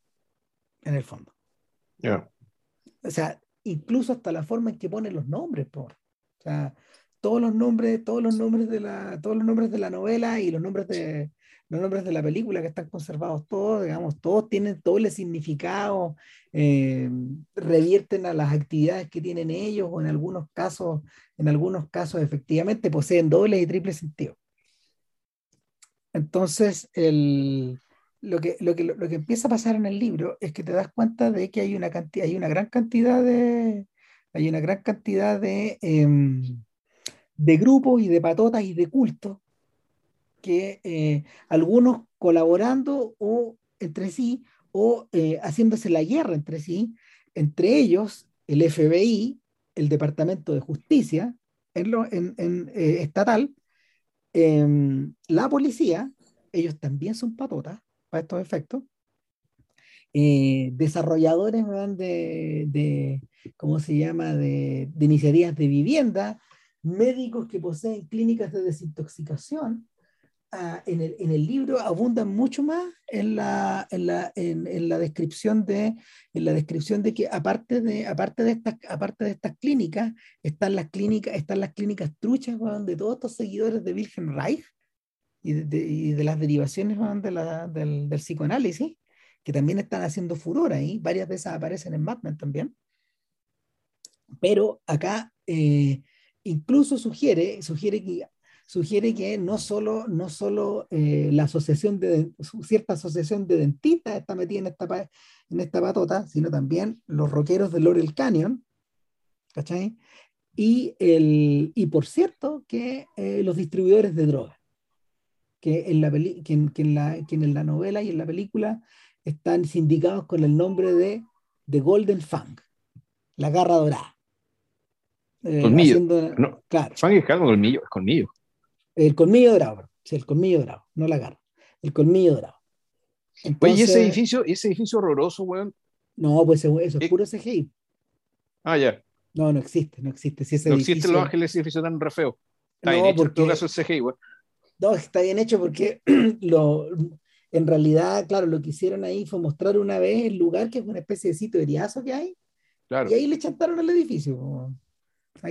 en el fondo. O sea, incluso hasta la forma en que pone los nombres, por. O sea, todos los nombres, todos los nombres de la, todos los nombres de la novela y los nombres de los nombres de la película que están conservados todos, digamos, todos tienen doble significado, eh, revierten a las actividades que tienen ellos, o en algunos casos, en algunos casos efectivamente poseen doble y triple sentido. Entonces, el, lo que, lo, que, lo que empieza a pasar en el libro es que te das cuenta de que hay una, cantidad, hay una gran cantidad de, hay una gran cantidad de, em, de grupos y de patotas y de cultos que eh, algunos colaborando o entre sí o eh, haciéndose la guerra entre sí, entre ellos el FBI, el Departamento de Justicia en lo, en, en, eh, estatal, em, la policía, ellos también son patotas, estos efectos. Desarrolladores de, de, ¿cómo se llama?, de, de, iniciativas de vivienda, médicos que poseen clínicas de desintoxicación, ah, en, el, en, el, libro abundan mucho más en la, en la, en, la descripción de en la descripción de que aparte de aparte de estas aparte de estas clínicas están las clínicas están las clínicas truchas de todos estos seguidores de Wilhelm Reich y de, y de las derivaciones de la, del, del, psicoanálisis que también están haciendo furor ahí. Varias de esas aparecen en Mad Men también. Pero acá eh, incluso sugiere, sugiere que sugiere que no solo, no solo eh, la asociación de, cierta asociación de dentistas está metida en esta, en esta patota, sino también los rockeros de Laurel Canyon, ¿cachai? Y, el, y por cierto, que eh, los distribuidores de drogas, que en, la que, que, en la, que en la novela y en la película están sindicados con el nombre de The Golden Fang, la garra dorada. Eh, colmillo. no, claro. Fang es colmillo, es colmillo. El colmillo dorado, sí, el colmillo dorado, no la garra. El colmillo dorado. Entonces, ¿y ese edificio, ese edificio horroroso, weón? No, pues eso, es puro CGI. Ah, ya. No, no existe, no existe. Si ese no existe Los Ángeles, ese edificio tan re feo. Está no, bien hecho, porque, en todo caso es CGI, weón. No, está bien hecho porque lo, en realidad, claro, lo que hicieron ahí fue mostrar una vez el lugar que es una especie de sitio eriazo que hay. Claro. Y ahí le chantaron al edificio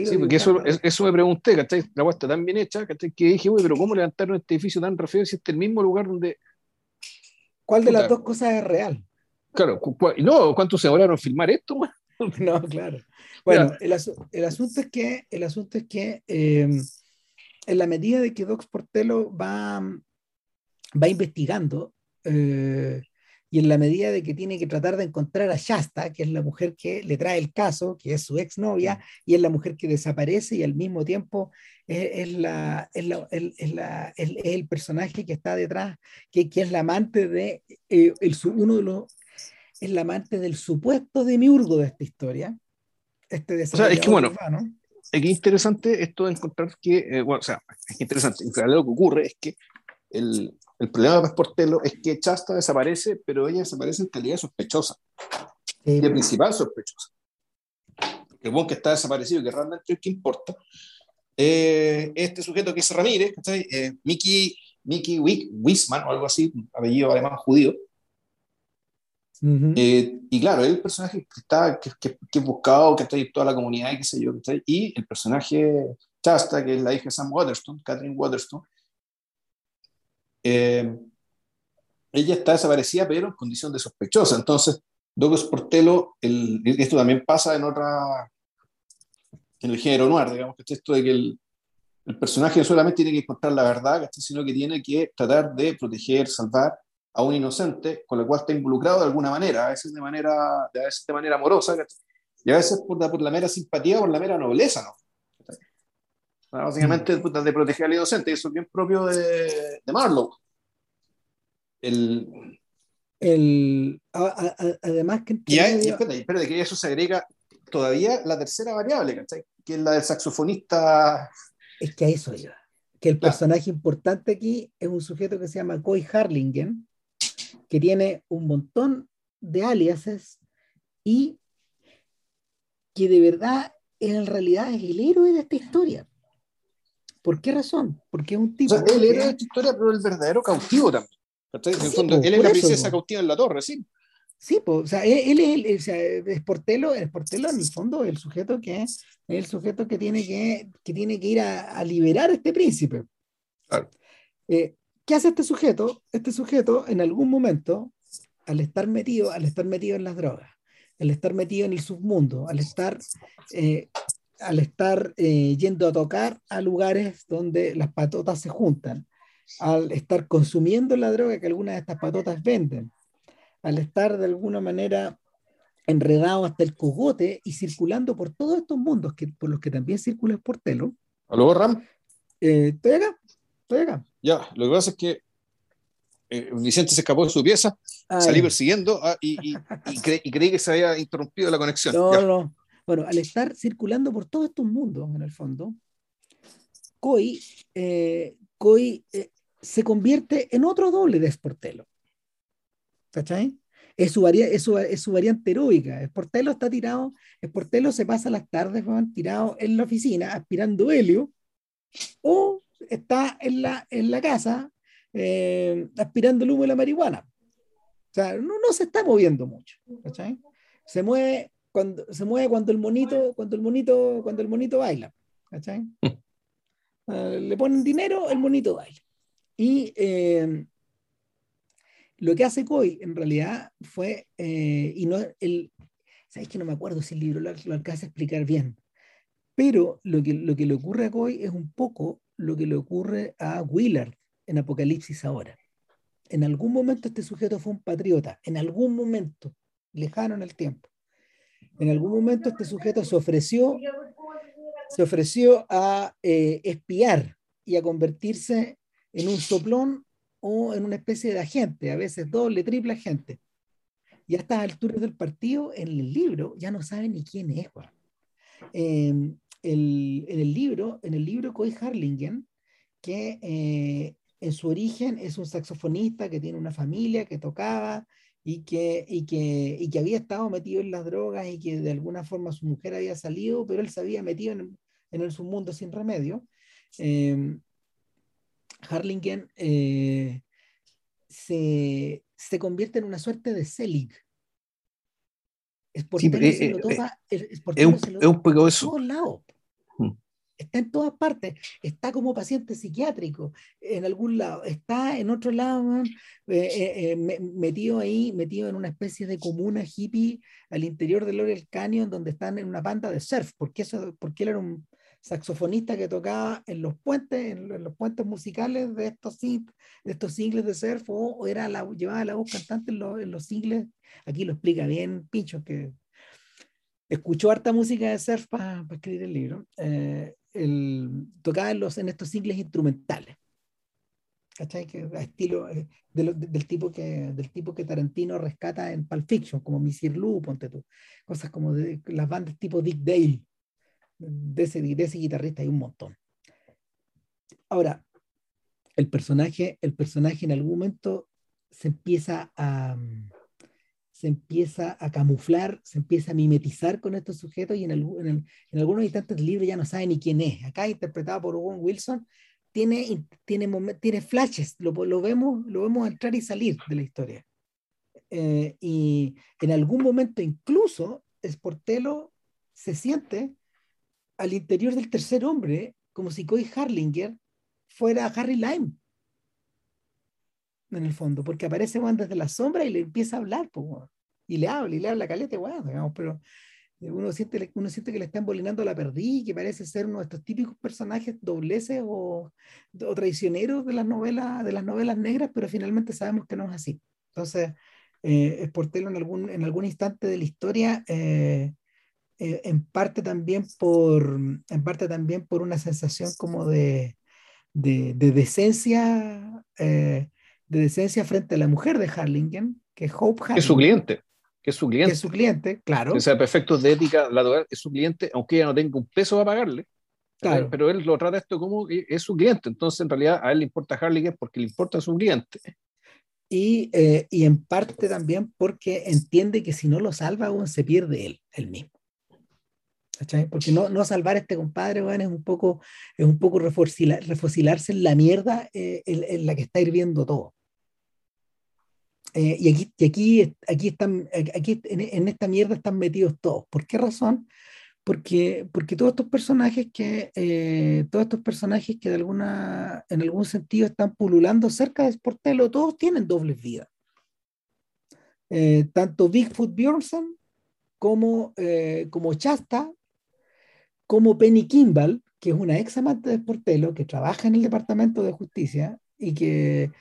sí, porque eso, eso me pregunté, ¿cachai? La está tan bien hecha, ¿cachai? Que dije, güey, pero ¿cómo levantaron este edificio tan re feo si este es el mismo lugar donde. ¿Cuál de las dos cosas es real? Claro, no, ¿cuánto se demoraron filmar esto, No, claro. Bueno, el, el, asunto es que, el asunto es que em, en la medida de que Docs Portelo va, va investigando, eh, y en la medida de que tiene que tratar de encontrar a Shasta, que es la mujer que le trae el caso, que es su exnovia, y es la mujer que desaparece y al mismo tiempo es, la, es, la, es, el personaje que está detrás, que, que es la amante de, eh, el, uno de los, es la amante del supuesto demiurgo de esta historia. Este o sea, es que bueno, es que interesante esto de encontrar que, eh, bueno, o sea, es interesante, lo que ocurre es que el, el problema de Portelo es que Chasta desaparece, pero ella desaparece en calidad sospechosa. Sí. De principal sospechosa. El buen que está desaparecido, que realmente que importa, eh, este sujeto que es Ramírez, eh, Mickey, Mickey Wisman o algo así, apellido alemán judío. Eh, y claro, el personaje que está que, que, que buscado, que está en toda la comunidad y qué sé yo, y el personaje Chasta, que es la hija de Sam Waterston, Catherine Waterston, eh, ella está desaparecida, pero en condición de sospechosa. Entonces, Douglas Portelo, el, esto también pasa en otra, en el género noir, digamos, que esto de que el, el personaje no solamente tiene que encontrar la verdad, sino que tiene que tratar de proteger, salvar a un inocente con el cual está involucrado de alguna manera, a veces de manera, a veces de manera amorosa, y a veces por la, por la mera simpatía o por la mera nobleza, ¿no? Básicamente de proteger al inocente, y eso es bien propio de, de Marlowe. El, el, además que... Y, hay, espérate, que eso se agrega todavía la tercera variable, ¿cachai? Que es la del saxofonista. Es que a eso iba. Que el personaje importante aquí es un sujeto que se llama Coy Harlingen, que tiene un montón de aliases y que de verdad en realidad es el héroe de esta historia. ¿Por qué razón? Porque es un tipo. O sea, él era esta historia, pero el verdadero cautivo también. En el fondo, él es la princesa cautiva en la torre, sí. Sí, pues, o sea, él, es, o sea, es Portelo, es Portelo en el fondo el sujeto que es el sujeto que tiene que, que, tiene que ir a, a liberar a este príncipe. Claro. Eh, ¿Qué hace este sujeto? Este sujeto, en algún momento, al estar metido, al estar metido en las drogas, al estar metido en el submundo, al estar eh, al estar eh, yendo a tocar a lugares donde las patotas se juntan, al estar consumiendo la droga que algunas de estas patotas venden, al estar de alguna manera enredado hasta el cogote y circulando por todos estos mundos que, por los que también circula el portelo. ¿Aló, Ram? Eh, estoy acá, estoy acá. Ya, lo que pasa es que eh, Vicente se escapó de su pieza, salí persiguiendo ah, y, y, y, creí que se había interrumpido la conexión. No, no, bueno, al estar circulando por todos estos mundos, en el fondo, Koi, eh, eh, se convierte en otro doble de Sportelo. ¿Cachai? Es su, es, su, es su, variante heroica. Sportelo está tirado, Sportelo se pasa las tardes tirado en la oficina aspirando helio o está en la, en la casa eh, aspirando el humo de la marihuana. O sea, no, no se está moviendo mucho. ¿cachai? Se mueve cuando se mueve cuando el monito, cuando el monito, cuando el monito baila. ¿cachai? Uh, le ponen dinero, el monito baila. Y eh, lo que hace Coy en realidad fue, eh, y no el, sabes que no me acuerdo si el libro lo, lo alcanza a explicar bien, pero lo que, lo que le ocurre a Coy es un poco lo que le ocurre a Willard en Apocalipsis ahora. En algún momento este sujeto fue un patriota, en algún momento, lejano en el tiempo. En algún momento este sujeto se ofreció, se ofreció a eh, espiar y a convertirse en un soplón o en una especie de agente, a veces doble, triple agente. Y a estas alturas del partido, en el libro, ya no sabe ni quién es. Eh, el, en el libro, en el libro Coy Harlingen, que eh, en su origen es un saxofonista que tiene una familia que tocaba y que, y que, y que había estado metido en las drogas y que de alguna forma su mujer había salido, pero él se había metido en, en el submundo sin remedio. Eh, Harlingen eh, se, se, convierte en una suerte de Selig. Es sí, se lo toma, es, un, es un eso. todos lados está en todas partes, está como paciente psiquiátrico en algún lado, está en otro lado, eh, eh, eh, metido ahí, metido en una especie de comuna hippie al interior del Laurel Canyon, donde están en una banda de surf, porque, eso, porque él era un saxofonista que tocaba en los puentes, en, los puentes musicales de estos, de estos singles de surf, o, era la, llevaba la voz cantante en los, en los singles, aquí lo explica bien Pincho, que escuchó harta música de surf para escribir el libro. Eh, el, tocaba en, los, en estos singles instrumentales. ¿Cachai? Que a estilo eh, de del, tipo que, del tipo que Tarantino rescata en Pulp Fiction, como Missy Lou, ponte tú. Cosas como de, las bandas tipo Dick Dale. De ese, de ese guitarrista hay un montón. Ahora, el personaje, el personaje en algún momento se empieza a, se empieza a camuflar, se empieza a mimetizar con estos sujetos y en, en, en algunos instantes libro ya no sabe ni quién es. Acá, interpretado por Owen Wilson, tiene, tiene, tiene flashes, lo, lo, vemos, lo vemos entrar y salir de la historia. Eh, y en algún momento incluso Sportello se siente al interior del tercer hombre como si Coy Harlinger fuera Harry Lime en el fondo, porque aparece Juan desde la sombra y le empieza a hablar, y le habla, y le habla caleta, bueno, digamos, pero uno siente, uno siente que le está embolinando la perdí, que parece ser uno de estos típicos personajes dobleces o, o, traicioneros de las novelas, de las novelas negras, pero finalmente sabemos que no es así. Entonces, eh, Sportello en algún, en algún instante de la historia, eh, eh, en parte también por, en parte también por una sensación como de, de, de decencia, eh, de decencia frente a la mujer de Harlingen, que es Hope Harlingen. Es su cliente. Que es su cliente. Que es su cliente, claro. O sea, perfectos de ética, la es su cliente, aunque ella no tenga un peso para pagarle. Claro. Pero él lo trata esto como que es su cliente. Entonces, en realidad, a él le importa Harlingen porque le importa a su cliente. Y, eh, y en parte también porque entiende que si no lo salva, aún se pierde él, él mismo. ¿Cachai? Porque no, no salvar a este compadre, bueno, es un poco, es un poco refosilar, refosilarse en la mierda eh, en, en, la que está hirviendo todo. Eh, y aquí, y aquí, aquí, están, aquí en, en, esta mierda están metidos todos. ¿Por qué razón? Porque, porque todos estos personajes que, eh, todos estos personajes que de alguna, en algún sentido están pululando cerca de Sportello, todos tienen dobles vidas. Eh, tanto Bigfoot Bjornsson como, eh, como Chasta, como Penny Kimball, que es una ex amante de Sportello, que trabaja en el Departamento de Justicia y que...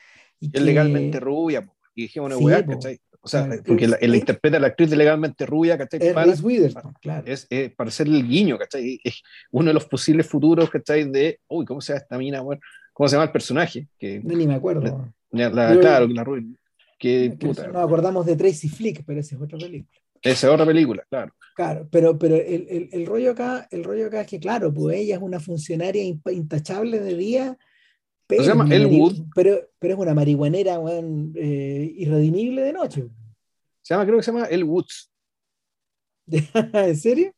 Y es legalmente rubia, y dijimos, sí, weá, ¿cachai? O sea, claro, porque la, la, interpreta la actriz de legalmente rubia, ¿cachai? Es para, Witherspoon, claro. Es, es, para ser el guiño, ¿cachai? Es uno de los posibles futuros, ¿cachai? De, uy, ¿cómo se llama esta mina? Bueno, ¿Cómo se llama el personaje? Que, Ni me acuerdo. La, la, claro, la rubia. Que, que nos acordamos de Tracy Flick, pero esa es otra película. Esa es otra película, claro. Claro, pero, pero el, el, el, rollo acá, el rollo acá es que, claro, pues ella es una funcionaria intachable de día, pero, se llama Elwood. Pero, pero es una marihuanera bueno, eh, irredimible de noche. Se llama, creo que se llama El Woods. ¿En serio?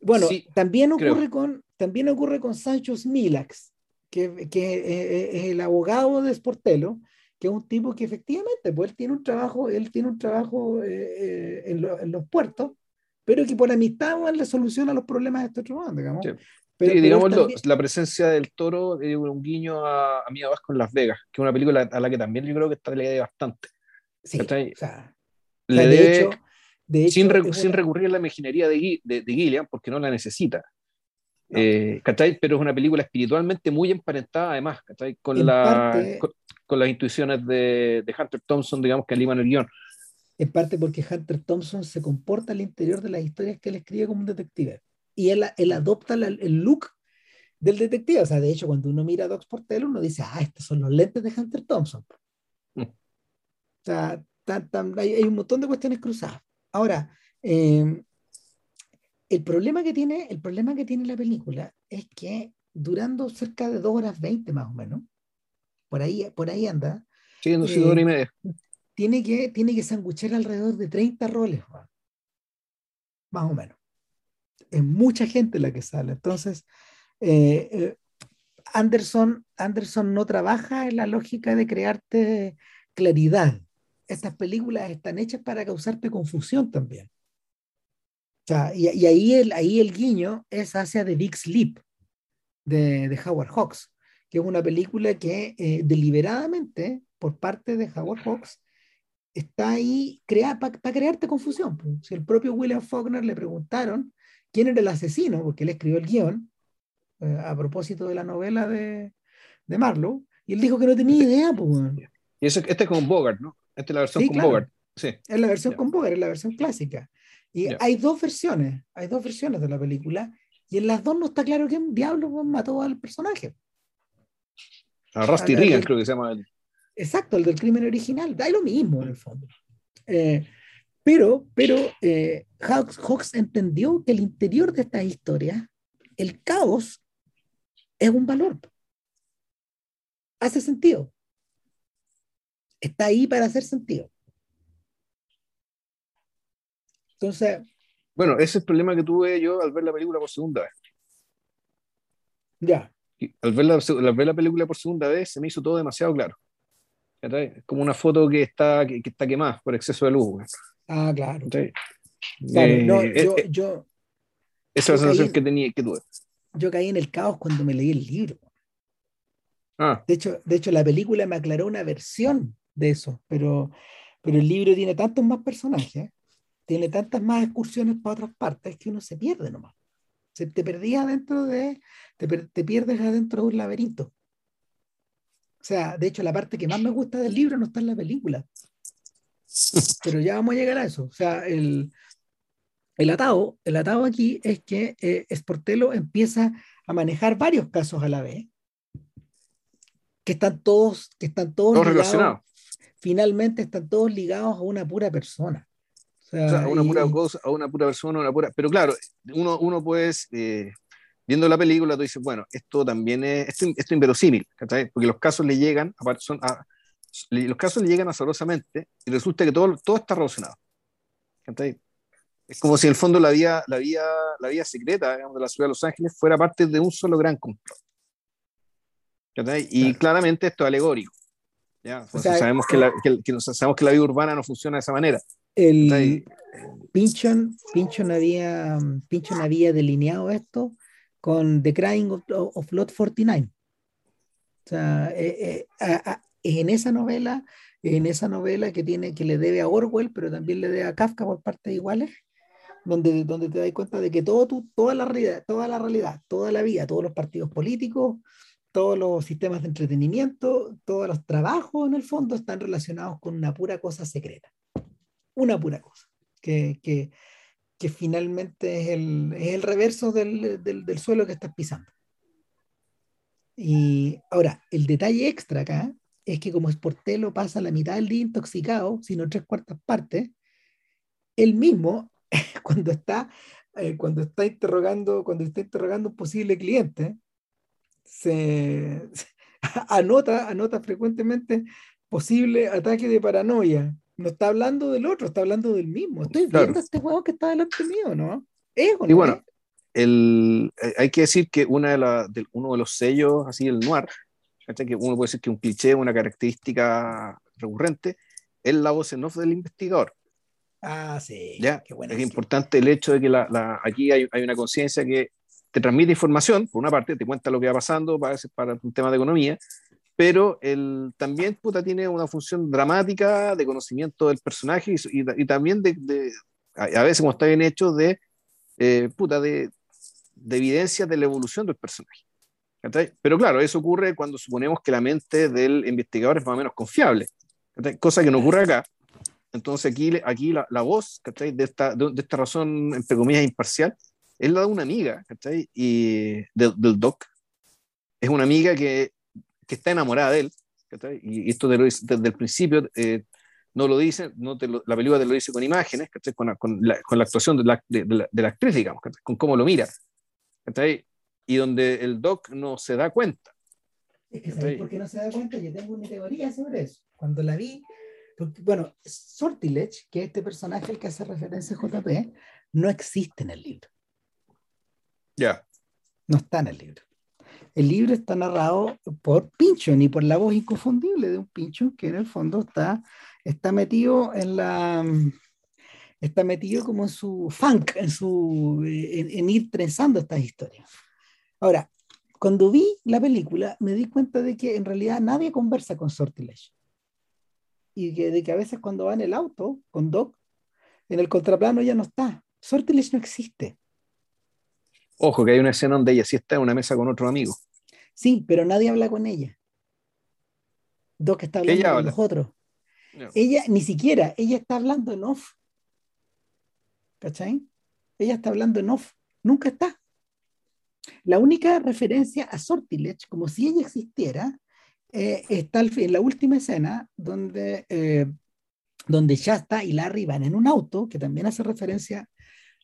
Bueno, sí, también, ocurre con, también ocurre con Sancho Smilax, que, que es el abogado de Sportelo, que es un tipo que efectivamente, pues él tiene un trabajo, él tiene un trabajo eh, en, en, los puertos, pero que por amistad le soluciona los problemas de este otro digamos. Pero, digamos, la presencia del toro es un guiño a, a Mía Vasco en Las Vegas, que es una película a la que también yo creo que está, le debe bastante. Sí, o sea, le de hecho, de hecho, sin, sin recurrir a la imaginería de, de, de, Gillian, porque no la necesita. Eh, Pero es una película espiritualmente muy emparentada, además, Con, la, con, las intuiciones de, de, Hunter Thompson, digamos, que animan el guion. En parte porque Hunter Thompson se comporta al interior de las historias que él escribe como un detective. Y él, él adopta el look del detective. O sea, de hecho, cuando uno mira a Docs Portel, uno dice, ah, estos son los lentes de Hunter Thompson. Mm. O sea, hay, hay, un montón de cuestiones cruzadas. Ahora, eh, el problema que tiene, el problema que tiene la película es que durando cerca de dos horas veinte más o menos, por ahí, por ahí anda. Sí, no, eh, hora y media. Tiene que, tiene que sanguchar alrededor de 30 roles, más o menos. Es mucha gente la que sale. Entonces, eh, eh, Anderson, Anderson no trabaja en la lógica de crearte claridad. Estas películas están hechas para causarte confusión también y, ahí, el, ahí el guiño es hacia The Big Sleep de, de Howard Hawks, que es una película que eh, deliberadamente, por parte de Howard Hawks, está ahí para crearte confusión. Si el propio William Faulkner le preguntaron quién era el asesino, porque él escribió el guion eh, a propósito de la novela de, de, Marlowe, y él dijo que no tenía idea. Pues, y eso, este es con Bogart, ¿no? Esta es la versión con Bogart. Sí. Es la versión con Bogart, es la versión clásica. Y hay dos versiones, hay dos versiones de la película, y en las dos no está claro quién diablo mató al personaje. A Rusty Regan, creo que se llama. Exacto, el del crimen original. Da lo mismo en el fondo. Eh, pero pero eh, Hawks, entendió que el interior de esta historia, el caos, es un valor. Hace sentido. Está ahí para hacer sentido. Entonces. Bueno, ese es el problema que tuve yo al ver la película por segunda vez. Ya. Al ver, la, al ver la película por segunda vez se me hizo todo demasiado claro. Como una foto que está, que, está quemada por exceso de luz. Ah, claro. Eh, yo, eh, yo, esa es la sensación que tenía que tuve. Yo caí en el caos cuando me leí el libro. Ah. De, hecho, de hecho, la película me aclaró una versión de eso, pero, pero el libro tiene tantos más personajes tiene tantas más excursiones para otras partes que uno se pierde nomás. Se te perdías dentro de, te, te pierdes adentro de un laberinto. O sea, de hecho, la parte que más me gusta del libro no está en la película. Pero ya vamos a llegar a eso. O sea, el, el atado, el atado aquí es que eh, Sportelo empieza a manejar varios casos a la vez, que están todos, que están todos, relacionados. Finalmente están todos ligados a una pura persona a una pura cosa, a una pura persona, una pura. Pero claro, uno, uno pues, viendo la película, tú dices, bueno, esto también es, esto, esto inverosímil, porque los casos le llegan, a, son a, los casos le llegan azarosamente y resulta que todo, todo está relacionado. Es como si en el fondo la vía, la vía, la vía secreta digamos, de la ciudad de Los Ángeles fuera parte de un solo gran complot. Y claramente esto es alegórico. ¿ya? sabemos, que la, que, que, sabemos que la vida urbana no funciona de esa manera. El Pinchon, Pinchon, había, Pinchon había delineado esto con The Crying of, of Lot 49. O sea, eh, eh, en esa novela, en esa novela que tiene, que le debe a Orwell, pero también le debe a Kafka por partes iguales, donde, donde te das cuenta de que todo tu, toda la realidad, toda la realidad, toda la vida, todos los partidos políticos, todos los sistemas de entretenimiento, todos los trabajos en el fondo están relacionados con una pura cosa secreta una pura cosa, que, que, que finalmente es el, es el reverso del, del, suelo que estás pisando. Y ahora, el detalle extra acá es que como Sportelo pasa la mitad del día intoxicado, sino tres cuartas partes, él mismo, cuando está, eh, cuando está interrogando, cuando está interrogando un posible cliente, se, se anota, anota frecuentemente posible ataque de paranoia, no está hablando del otro, está hablando del mismo. Estoy viendo este juego que está delante mío, ¿no? y bueno, el, eh, hay que decir que una de la, de, uno de los sellos, así el noir, que uno puede decir que un cliché, una característica recurrente, es la voz en off del investigador. Ah, sí. ¿Ya? es importante el hecho de que la, la, aquí hay, hay una conciencia que te transmite información, por una parte, te cuenta lo que va pasando para, para un tema de economía, pero el, también puta, tiene una función dramática de conocimiento del personaje y, y, también de, de, a, veces, como está bien hecho, de, eh, puta, de, de evidencia de la evolución del personaje. Pero claro, eso ocurre cuando suponemos que la mente del investigador es más o menos confiable, cosa que no ocurre acá. Entonces aquí, aquí la, la voz de esta, de, esta razón, entre comillas, imparcial, es la de una amiga y del doc. Es una amiga que, que está enamorada de él. Y esto desde el principio eh, no lo dice, no te la película te lo dice con imágenes, con, con, la, con, la, actuación de la, de, la, de la actriz, digamos, con cómo lo mira y donde el doc no se da cuenta. Es que ¿sabes por qué no se da cuenta? Yo tengo una teoría sobre eso. Cuando la vi, bueno, Sortilege, que es este personaje al que hace referencia JP, no existe en el libro. Ya. No está en el libro. El libro está narrado por Pincho, ni por la voz inconfundible de un Pincho que en el fondo está, está metido en la, está metido como en su funk, en, su, en, ir trenzando estas historias. Ahora, cuando vi la película, me di cuenta de que en realidad nadie conversa con Sortilege. Y que, de que a veces cuando va en el auto con Doc, en el contraplano ya no está. Sortilege no existe. Ojo, que hay una escena donde ella sí está en una mesa con otro amigo. Sí, pero nadie habla con ella. Doc está hablando con los otros. Ella, ni siquiera, ella está hablando en off. ¿Cachai? Ella está hablando en off, nunca está. La única referencia a Sortilege, como si ella existiera, eh, está en la última escena donde, eh, donde Shasta y Larry van en un auto, que también hace referencia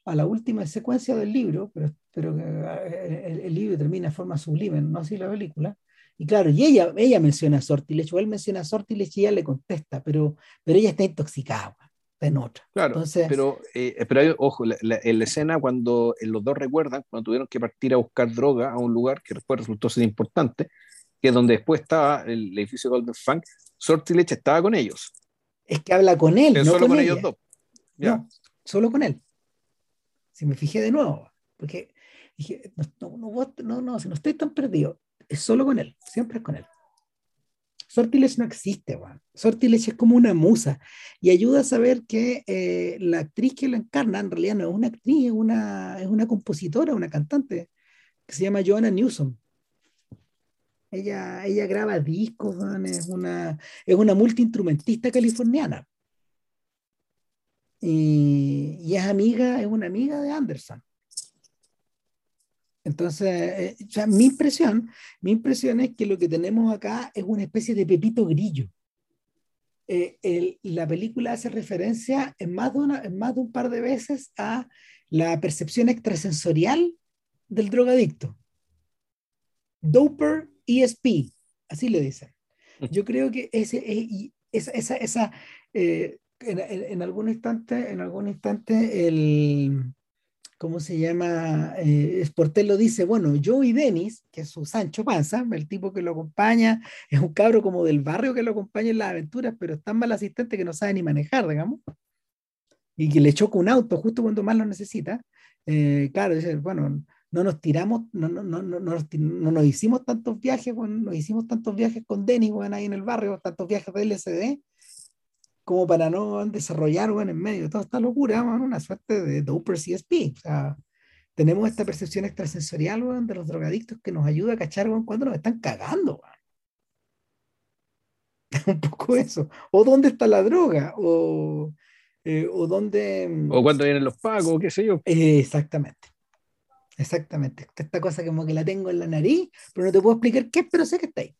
a la última secuencia del libro, pero, pero eh, el, libro termina de forma sublime, no así la película. Y claro, y ella, ella menciona a Sortilege, o él menciona a Sortilege y ella le contesta, pero, pero ella está intoxicada en otra. Claro, Entonces, pero, eh, pero hay, ojo, la, en la escena cuando eh, los dos recuerdan, cuando tuvieron que partir a buscar droga a un lugar que después resultó ser importante, que es donde después estaba el edificio Golden Funk, Sortilege estaba con ellos. Es que habla con él, no solo con, ellos dos. No, solo con él. Si me fijé de nuevo, porque dije, no, no, no, no, si no estoy tan perdido, es solo con él, siempre es con él. Sortilege no existe, Juan. Sortilege es como una musa y ayuda a saber que eh, la actriz que la encarna en realidad no es una actriz, es una, es una compositora, una cantante que se llama Joanna Newsom. Ella, ella graba discos, es una, es una multiinstrumentista californiana. Y, es amiga, es una amiga de Anderson. Entonces, eh, mi impresión, mi impresión es que lo que tenemos acá es una especie de pepito grillo. Eh, la película hace referencia en más, de una, en más de un par de veces a la percepción extrasensorial del drogadicto. Doper ESP, así le dicen. Yo creo que ese, esa, esa, esa eh, en, en, algún instante, en algún instante el, ¿cómo se llama? Eh, Sportel lo dice, bueno, yo y Denis, que es su Sancho Panza, el tipo que lo acompaña, es un cabro como del barrio que lo acompaña en las aventuras, pero es tan mal asistente que no sabe ni manejar, digamos, y que le choca un auto justo cuando más lo necesita. Eh, claro, dice, bueno, no nos tiramos, no, no, no, no, nos, no nos hicimos tantos viajes, bueno, nos hicimos tantos viajes con Denis, bueno, ahí en el barrio, tantos viajes de LSD, como para no desarrollar bueno, en medio de toda esta locura, una suerte de Doper CSP. O sea, tenemos esta percepción extrasensorial bueno, de los drogadictos que nos ayuda a cachar bueno, cuando nos están cagando. Un poco eso. O dónde está la droga, o, eh, o dónde... Mm, o cuando vienen los pagos, qué sé yo. exactamente. Exactamente. Esta cosa como que la tengo en la nariz, pero no te puedo explicar qué, pero sé que está ahí.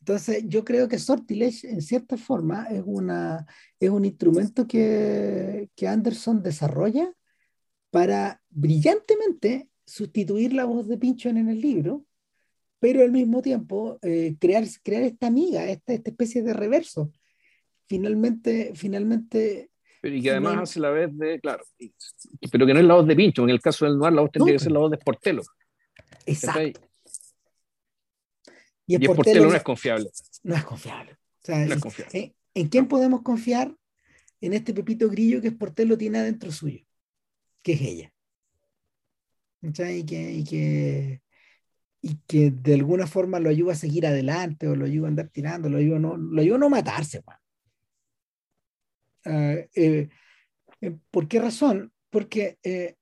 Entonces, yo creo que Sortilege, en cierta forma, es, una, es un instrumento que, que Anderson desarrolla para brillantemente sustituir la voz de Pinchon en el libro, pero al mismo tiempo eh, crear, crear esta amiga, esta, esta especie de reverso. Finalmente, finalmente Pero y que además hace la vez de, claro, pero que no es la voz de Pincho, en el caso del Noir la voz tendría que ser la voz de Sportelo. Exacto. Y, y Sportelo no es confiable. No es confiable. no es confiable. ¿En quién podemos confiar? En este Pepito Grillo que Sportelo tiene adentro suyo, que es ella. Y que, y que, y que de alguna forma lo ayuda a seguir adelante o lo ayuda a andar tirando, lo ayuda a no, lo ayuda a no matarse. Ah, eh, eh, ¿Por qué razón? Porque eh,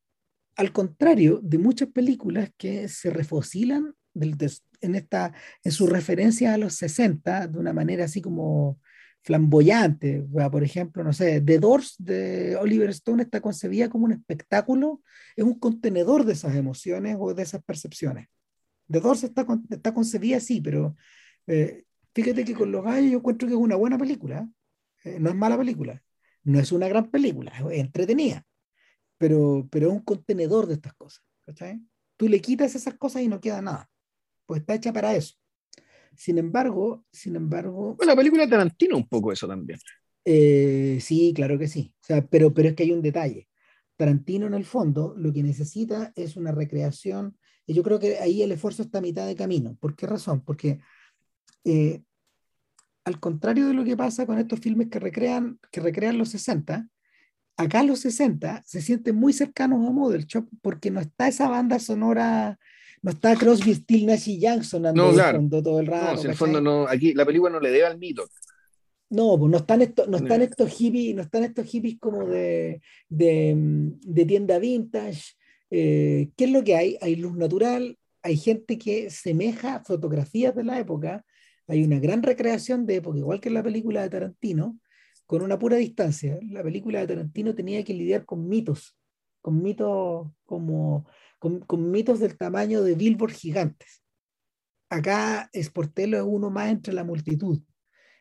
al contrario de muchas películas que se refosilan en, esta, en su referencia a los 60 de una manera así como flamboyante. Por ejemplo, no sé, The Doors de Oliver Stone está concebida como un espectáculo, es un contenedor de esas emociones o de esas percepciones. The Doors está, está concebida así, pero fíjate que con los gallos yo encuentro que es una buena película, no es mala película. No es una gran película, es entretenida, pero, pero es un contenedor de estas cosas. Tú le quitas esas cosas y no queda nada, pues está hecha para eso. Sin embargo, sin embargo... Bueno, la película de Tarantino un poco eso también. Eh, sí, claro que sí. O sea, pero, pero es que hay un detalle. Tarantino en el fondo lo que necesita es una recreación, y yo creo que ahí el esfuerzo está a mitad de camino. ¿Por qué razón? Porque eh, al contrario de lo que pasa con estos filmes que recrean, que recrean los 60, acá los 60 se sienten muy cercanos a Model Shop porque no está esa banda sonora, no está Crosby, Still, Nash y Young sonando no, todo el rato. No, en el fondo no, aquí la película no le debe al mito. No, pues no están, estos, no están estos hippies, no están estos hippies como de, de, tienda vintage. Eh, ¿Qué es lo que hay? Hay luz natural, hay gente que semeja fotografías de la época, hay una gran recreación de época, igual que en la película de Tarantino, con una pura distancia. La película de Tarantino tenía que lidiar con mitos, con mitos como con, mitos del tamaño de billboard gigantes. Acá Sportello es uno más entre la multitud.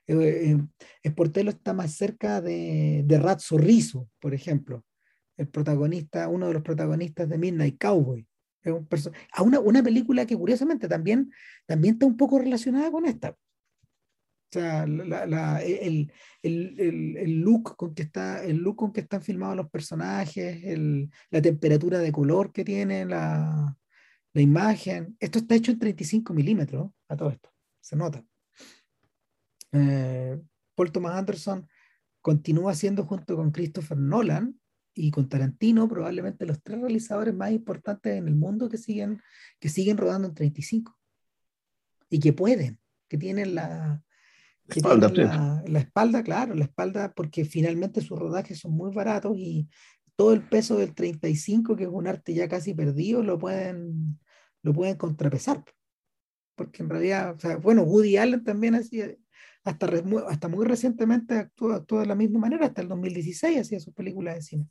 Eh, eh está más cerca de, Ratso Rizzo, por ejemplo, el protagonista, uno de los protagonistas de Midnight Cowboy a una, una, película que curiosamente también, también está un poco relacionada con esta. O sea, la, el, el, el, look con que está, el look con que están filmados los personajes, la temperatura de color que tiene la, la imagen. Esto está hecho en 35 milímetros, a todo esto, se nota. Eh, Paul Thomas Anderson continúa siendo junto con Christopher Nolan y con Tarantino probablemente los tres realizadores más importantes en el mundo que siguen, que siguen rodando en 35 y que pueden, que tienen la, espalda, la, espalda, claro, la espalda porque finalmente sus rodajes son muy baratos y todo el peso del 35, que es un arte ya casi perdido, lo pueden, lo pueden contrapesar. Porque en realidad, o sea, bueno, Woody Allen también hacía, hasta, hasta muy recientemente actuó, actuó de la misma manera, hasta el 2016 hacía sus películas de cine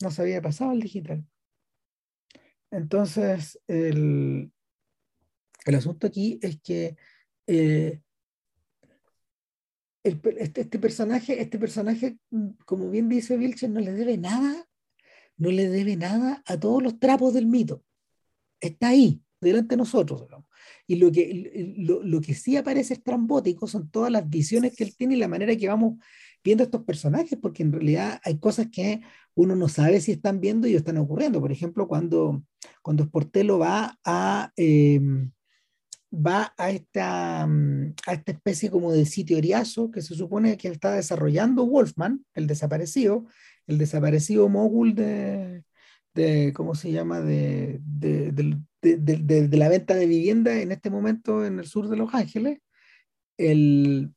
no se había pasado al digital. Entonces, el, el asunto aquí es que eh, este, este, personaje, este personaje, como bien dice Vilchen, no le debe nada, no le debe nada a todos los trapos del mito. Está ahí, delante de nosotros. Y lo que, lo, lo, que sí aparece estrambótico son todas las visiones que él tiene y la manera que vamos viendo estos personajes, porque en realidad hay cosas que uno no sabe si están viendo y están ocurriendo. Por ejemplo, cuando, cuando Sportello va a, em, va a esta, a esta especie como de sitio oriazo que se supone que está desarrollando Wolfman, el desaparecido, el desaparecido mogul de, de ¿cómo se llama?, de, de, de, de, la venta de vivienda en este momento en el sur de Los Ángeles, el,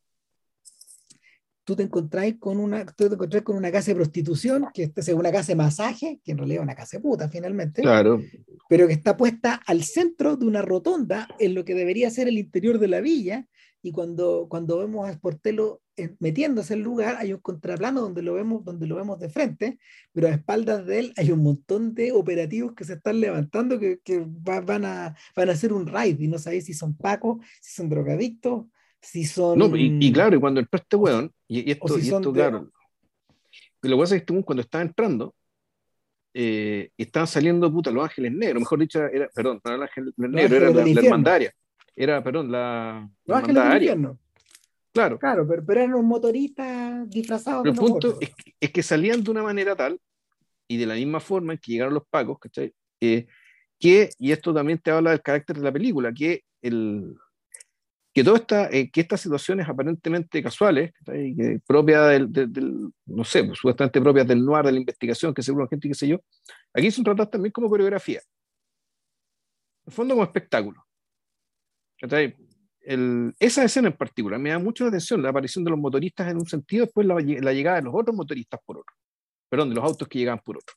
tú te encontrás con una, tú te encontrás con una casa de prostitución, que es una casa de masaje, que en realidad es una casa de puta finalmente, claro. pero que está puesta al centro de una rotonda en lo que debería ser el interior de la villa, y cuando, cuando vemos a Sportelo metiéndose en el lugar, hay un contraplano donde lo, vemos, donde lo vemos de frente, pero a espaldas de él hay un montón de operativos que se están levantando que, que van, a, van a hacer un raid, y no sabéis si son pacos, si son drogadictos, si son... No, y, claro, y cuando entró este weón, y, esto, y esto claro, lo que pasa es que cuando estaba entrando, eh, estaban saliendo puta los ángeles negros, mejor dicho, era, perdón, no era el ángel negro, era la, la hermandaria, era, perdón, la... Los ángeles del infierno. Claro. Claro, pero, pero eran un motorista disfrazados. el punto es que, salían de una manera tal y de la misma forma en que llegaron los pacos, ¿cachai? Eh, que, y esto también te habla del carácter de la película, que, el, que, toda esta, eh, que estas situaciones aparentemente casuales, propias del, no sé, pues, supuestamente propias del noir, de la investigación, que según la gente, qué sé yo, aquí son tratadas también como coreografía. En el fondo como espectáculo. El, esa escena en particular me da mucho la atención, la aparición de los motoristas en un sentido, después la, la llegada de los otros motoristas por otro. Perdón, de los autos que llegaban por otro.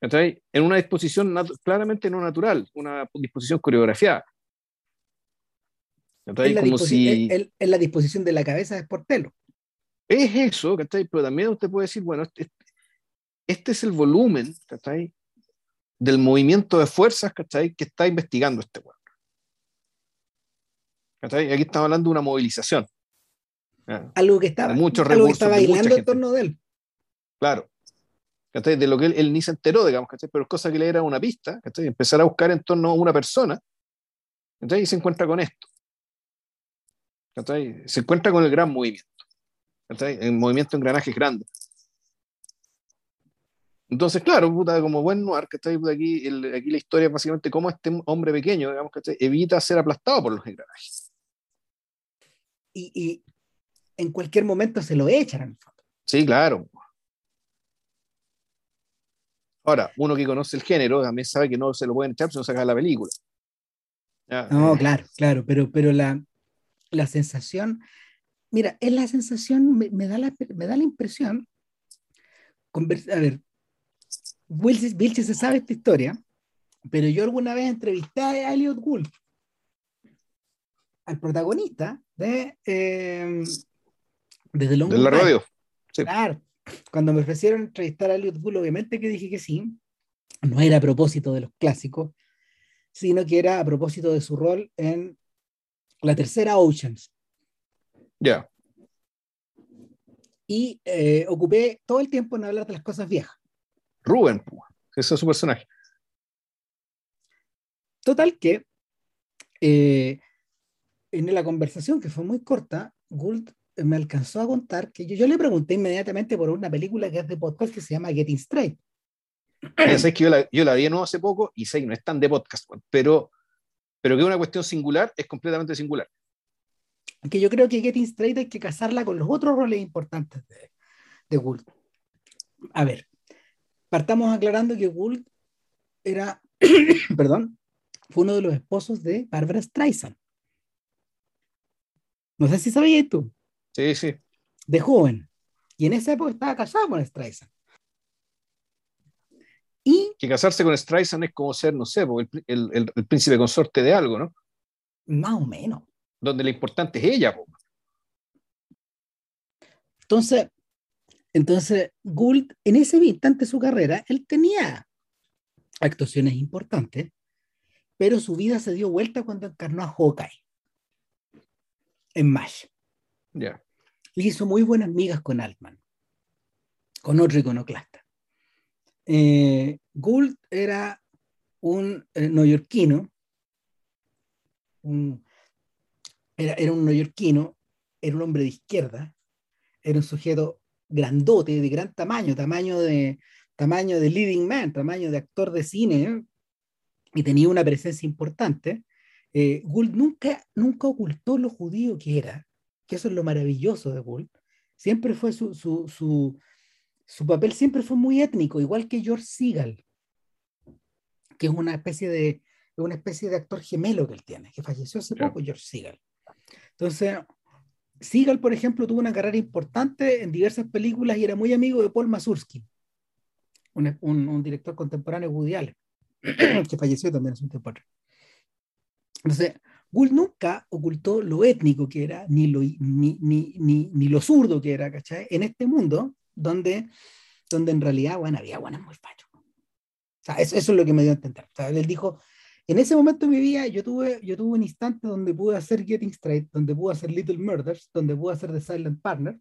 En una disposición claramente no natural, una disposición coreografiada. En la, Como si... en, la disposición de la cabeza de Sportelo. Es eso, pero también usted puede decir, bueno, este, este es el volumen del movimiento de fuerzas que está investigando este cuadro. Aquí estamos hablando de una movilización. Algo que estaba, algo que está bailando en torno de él. Claro. De lo que él, ni se enteró, digamos, pero es cosa que le era una pista, empezar a buscar en torno a una persona, y se encuentra con esto. Se encuentra con el gran movimiento, el movimiento de engranajes grandes. Entonces, claro, como buen noir, está Aquí, aquí la historia es básicamente cómo este hombre pequeño, digamos, evita ser aplastado por los engranajes. Y, y en cualquier momento se lo echan, en el fondo. Sí, claro. Ahora, uno que conoce el género también sabe que no se lo pueden echar si no saca la película. no, claro, claro, pero, pero la, la sensación, mira, es la sensación, me, da, la, me da la impresión, a ver, Vilches, se sabe esta historia, pero yo alguna vez entrevisté a Elliot Gould, al protagonista de eh, desde De la radio. Claro, cuando me ofrecieron entrevistar a Elliot Gould, obviamente que dije que sí. No era a propósito de los clásicos, sino que era a propósito de su rol en la tercera Oceans. Ya. Y eh, ocupé todo el tiempo en hablar de las cosas viejas. Rubén, ese es su personaje. Total que eh, en la conversación, que fue muy corta, Gould me alcanzó a contar que yo, yo le pregunté inmediatamente por una película que es de podcast que se llama Getting Straight. sé que yo la, yo la vi no hace poco y sé que no es tan de podcast, pero, pero que es una cuestión singular, es completamente singular. Que yo creo que Getting Straight hay que casarla con los otros roles importantes de, de Gould. A ver, partamos aclarando que Gould era, perdón, fue uno de los esposos de Barbara Streisand. No sé si sabías tú. Sí, sí. De joven. Y en esa época estaba casado con Streisand. Y, que casarse con Streisand es como ser, no sé, el, el, príncipe consorte de algo, ¿no? Más o menos. Donde lo importante es ella. Entonces, entonces, Gould, en ese instante de su carrera, él tenía actuaciones importantes, pero su vida se dio vuelta cuando encarnó a Hawkeye en MASH. Ya hizo muy buenas migas con Altman, con otro iconoclasta. Eh, Gould era un eh, neoyorquino, era, era, un neoyorquino, era un hombre de izquierda, era un sujeto grandote, de gran tamaño, tamaño de, tamaño de leading man, tamaño de actor de cine, y tenía una presencia importante. Eh, Gould nunca, nunca ocultó lo judío que era, que eso es lo maravilloso de Gould, siempre fue su, su, su, su, papel siempre fue muy étnico, igual que George Seagal, que es una especie de, una especie de actor gemelo que él tiene, que falleció hace poco, George Seagal. Entonces, Seagal, por ejemplo, tuvo una carrera importante en diversas películas y era muy amigo de Paul Mazursky, un, un, un director contemporáneo Woody que falleció también hace un tiempo Entonces, Gould nunca ocultó lo étnico que era, ni lo, ni, ni, ni, lo zurdo que era, ¿cachai? En este mundo donde, donde en realidad, bueno, había buenas muy fachos. O sea, eso, es lo que me dio a entender. O sea, él dijo, en ese momento de mi vida yo tuve, yo tuve un instante donde pude hacer Getting Straight, donde pude hacer Little Murders, donde pude hacer The Silent Partner,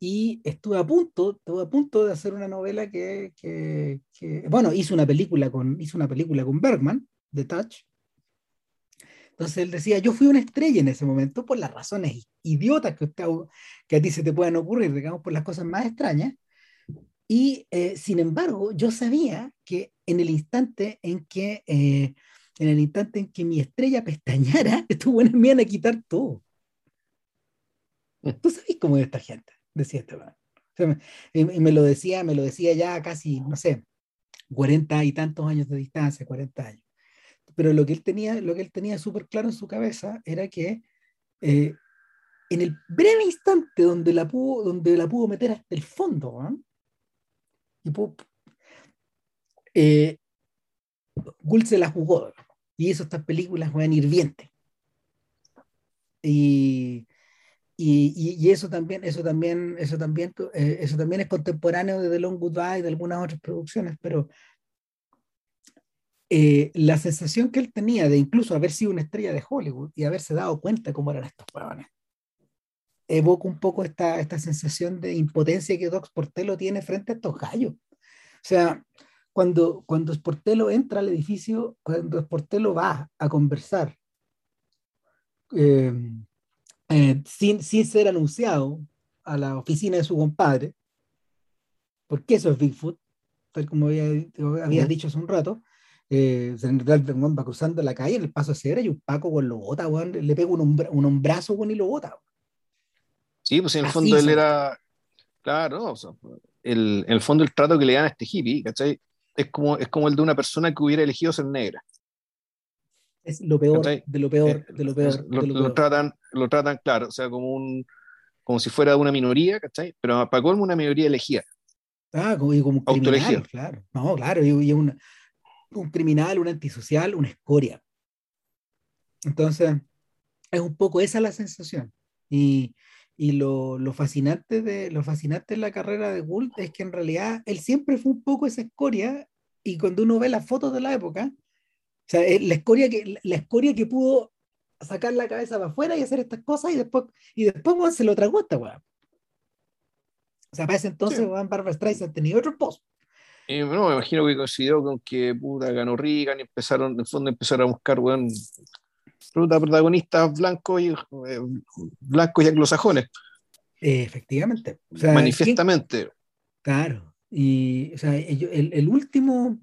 y estuve a punto, estuve a punto de hacer una novela que, que, que, bueno, hizo una película con, hizo una película con Bergman, The Touch, Entonces él decía, yo fui una estrella en ese momento por las razones idiotas que, que a ti se te puedan ocurrir, digamos, por las cosas más extrañas. Y eh, sin embargo, yo sabía que en el instante en que, eh, en el instante en que mi estrella pestañara, estos buenos me iban a quitar todo. Tú sabes cómo es esta gente, decía este y, me lo decía, me lo decía ya casi, no sé, 40 y tantos años de distancia, 40 años. Pero lo que él tenía, lo que él tenía súper claro en su cabeza era que eh, en el breve instante donde la pudo, donde la pudo meter hasta el fondo, y eh, se la jugó y hizo estas películas juegan hirvientes. Y, y, y, eso también, eso también, eso también, eh, eso también es contemporáneo de The Long Goodbye y de algunas otras producciones, pero eh, la sensación que él tenía de incluso haber sido una estrella de Hollywood y haberse dado cuenta cómo eran estos huevones, evoca un poco esta, esta sensación de impotencia que Doc Portelo tiene frente a estos gallos. O sea, cuando, cuando Sportello entra al edificio, cuando Sportello va a conversar eh, eh, sin, sin ser anunciado a la oficina de su compadre, porque eso es Bigfoot, tal como había, habías dicho hace un rato, eh, va cruzando la calle en el paso de cebra y un Paco con lo bota, le pega un, un hombrazo y lo bota. Sí, pues en el fondo él era, claro, o sea, el, en el fondo el trato que le dan a este hippie, ¿cachai? Es como, es como el de una persona que hubiera elegido ser negra. Es lo peor, de lo peor, de lo peor. Lo, tratan, lo tratan, claro, o sea, como un como si fuera una minoría, ¿cachai? Pero para colmo una minoría elegida. Ah, como, como criminal, claro. No, claro, y, y un criminal, un antisocial, una escoria. Entonces, es un poco esa la sensación. Y, y lo, lo, fascinante de, lo fascinante de la carrera de Gould es que en realidad él siempre fue un poco esa escoria y cuando uno ve las fotos de la época, o sea, la escoria que, la escoria que pudo sacar la cabeza para afuera y hacer estas cosas y después, y después se lo tragó esta weá. O sea, para ese entonces, sí. Barbara Streisand tenía otro post. Bueno, me imagino que coincidió con que puta ganó Reagan y empezaron, en el fondo empezaron a buscar, weón, protagonistas blancos y, eh, blancos y anglosajones. efectivamente. Manifiestamente. Claro. Y o sea, el, el, último,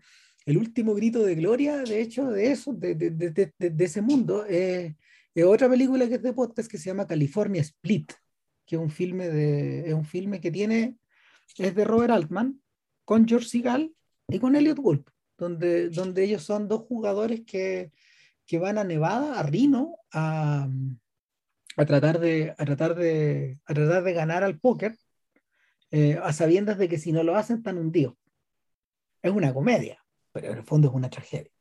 el último grito de gloria, de hecho, de eso, de, de, de, de ese mundo, eh, es otra película que es de podcast que se llama California Split, que es un filme, de, es un filme que tiene, es de Robert Altman, con George Segal y con Elliot Gould, donde, donde ellos son dos jugadores que, que van a Nevada, a Reno, a, a, tratar, de, a, tratar, de, a tratar de ganar al póker, eh, a sabiendas de que si no lo hacen están hundidos. Es una comedia, pero en el fondo es una tragedia.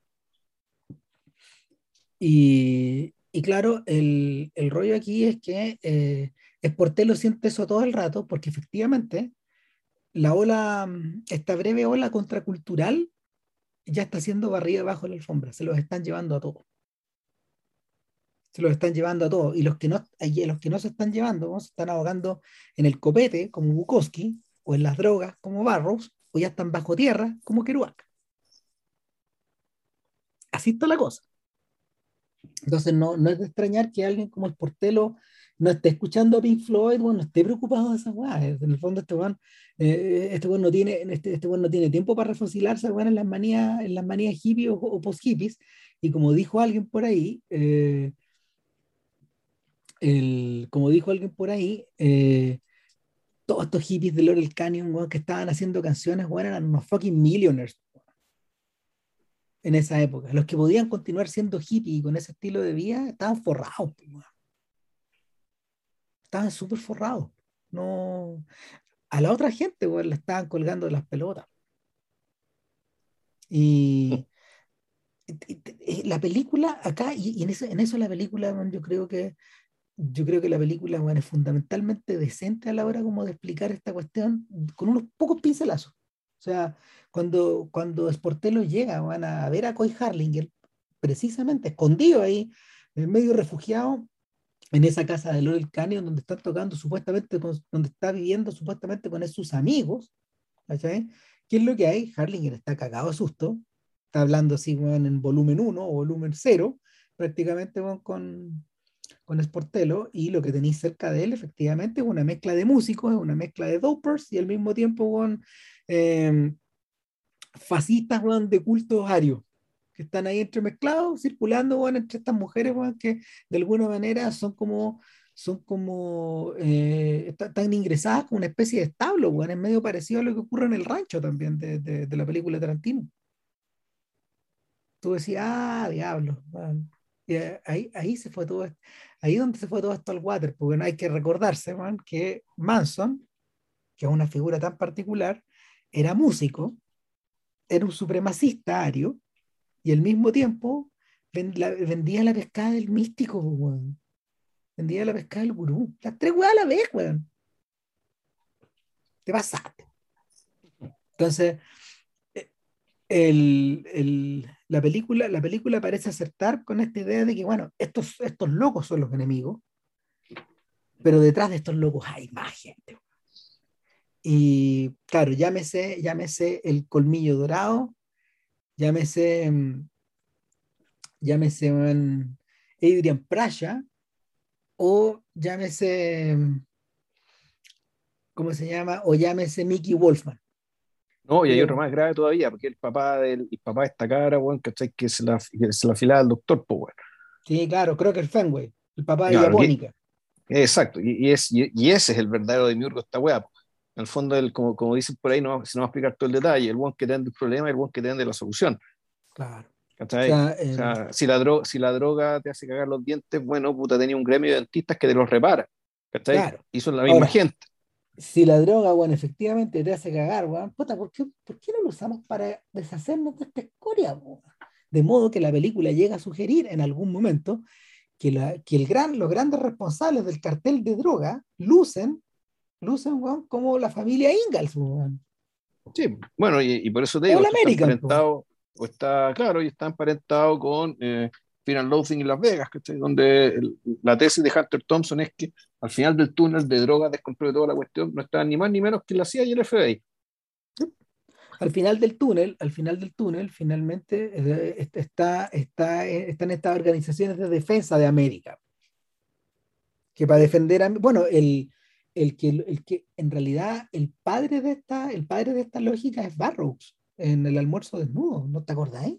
Y, y claro, el, el, rollo aquí es que eh, Sportello siente eso todo el rato, porque efectivamente la ola, esta breve ola contracultural ya está siendo barrida bajo la alfombra, se los están llevando a todos se los están llevando a todos. Y los que no, los que no se están llevando, se están ahogando en el copete, como Bukowski, o en las drogas, como Barrows, o ya están bajo tierra, como Kerouac. Así está la cosa. Entonces, no, no es de extrañar que alguien como el Portelo no esté escuchando a Pink Floyd, bueno, no esté preocupado de esas weas. En el fondo, este weón, eh, este no tiene, este, este no tiene tiempo para refocilarse bueno, en las manías, en las manías hippies o, o post-hippies. Y como dijo alguien por ahí, eh, el, como dijo alguien por ahí, eh, todos estos hippies de Laurel Canyon que estaban haciendo canciones bueno, eran unos fucking millionaires en esa época. Los que podían continuar siendo hippies con ese estilo de vida estaban forrados. Estaban súper forrados. No... A la otra gente bueno, le estaban colgando de las pelotas. Y, la película acá, y, en, eso, en eso la película, yo creo que yo creo que la película bueno, es fundamentalmente decente a la hora como de explicar esta cuestión con unos pocos pincelazos. O sea, cuando, cuando Sportello llega van a ver a Coy Harlinger, precisamente escondido ahí, medio refugiado, en esa casa de Laurel Canyon, donde están tocando supuestamente, donde está viviendo supuestamente con sus amigos, ¿cachai? ¿Qué es lo que hay? Harlinger está cagado a susto, está hablando así bueno, en volumen 1 o volumen 0, prácticamente con, con Sportello y lo que tenéis cerca de él efectivamente es una mezcla de músicos, es una mezcla de dopers y al mismo tiempo con em, fascistas de culto arios están ahí entremezclados, circulando entre estas mujeres que de alguna manera son como son como eh, están ingresadas como una especie de establo, bueno, es medio parecido a lo que ocurre en el rancho también de, de, la película Tarantino. Tú decías, ah, diablo. Y ahí, ahí se fue todo, ahí donde se fue todo esto al water, porque no hay que recordarse, man, que Manson, que es una figura tan particular, era músico, era un supremacista ario, y al mismo tiempo vendía la pescada del místico, vendía la pescada del gurú. Las tres weas a la vez, weón. Te pasaste. Entonces, eh, el, el, la, película, la película parece acertar con esta idea de que, bueno, estos, estos locos son los enemigos, pero detrás de estos locos hay más gente. Y claro, llámese, llámese el colmillo dorado, llámese, mm, llámese um, Adrian Praya, o llámese, ¿cómo se llama? O llámese Mickey Wolfman. No, y hay otro más grave todavía, porque el papá del el papá de esta cara, bueno, Que se la, que se la afilaba al doctor, pues, bueno. Sí, claro, creo que el Fenway, el papá de claro, Diabónica. Exacto, y, es, y, ese es el verdadero demiurgo esta weá. En el fondo, el, como, como dicen por ahí, no, se nos va a explicar todo el detalle, el buen que tiene el problema y el buen que tiene la solución. Claro. O sea, si, la droga, si la droga te hace cagar los dientes, bueno, puta, tenía un gremio de dentistas que te los repara. Claro. Y son la misma gente. Si la droga, bueno, efectivamente te hace cagar, bueno, puta, ¿por qué, ¿por qué no lo usamos para deshacernos de esta escoria? De modo que la película llega a sugerir en algún momento que, la, que el gran, los grandes responsables del cartel de droga lucen, lucen como la familia Ingalls. Sí, bueno, y, por eso te digo, o está, claro, y está emparentado con eh, Final Loathing en Las Vegas, donde la tesis de Hunter Thompson es que al final del túnel de drogas, descontrol de toda la cuestión, no está ni más ni menos que la CIA y el FBI. Al final del túnel, al final del túnel, finalmente eh, está, está, están estas organizaciones de defensa de América. Que para defender a, bueno, el, el que, el que en realidad el padre de esta, el padre de esta lógica es Barrows en el almuerzo desnudo, ¿no te acordáis?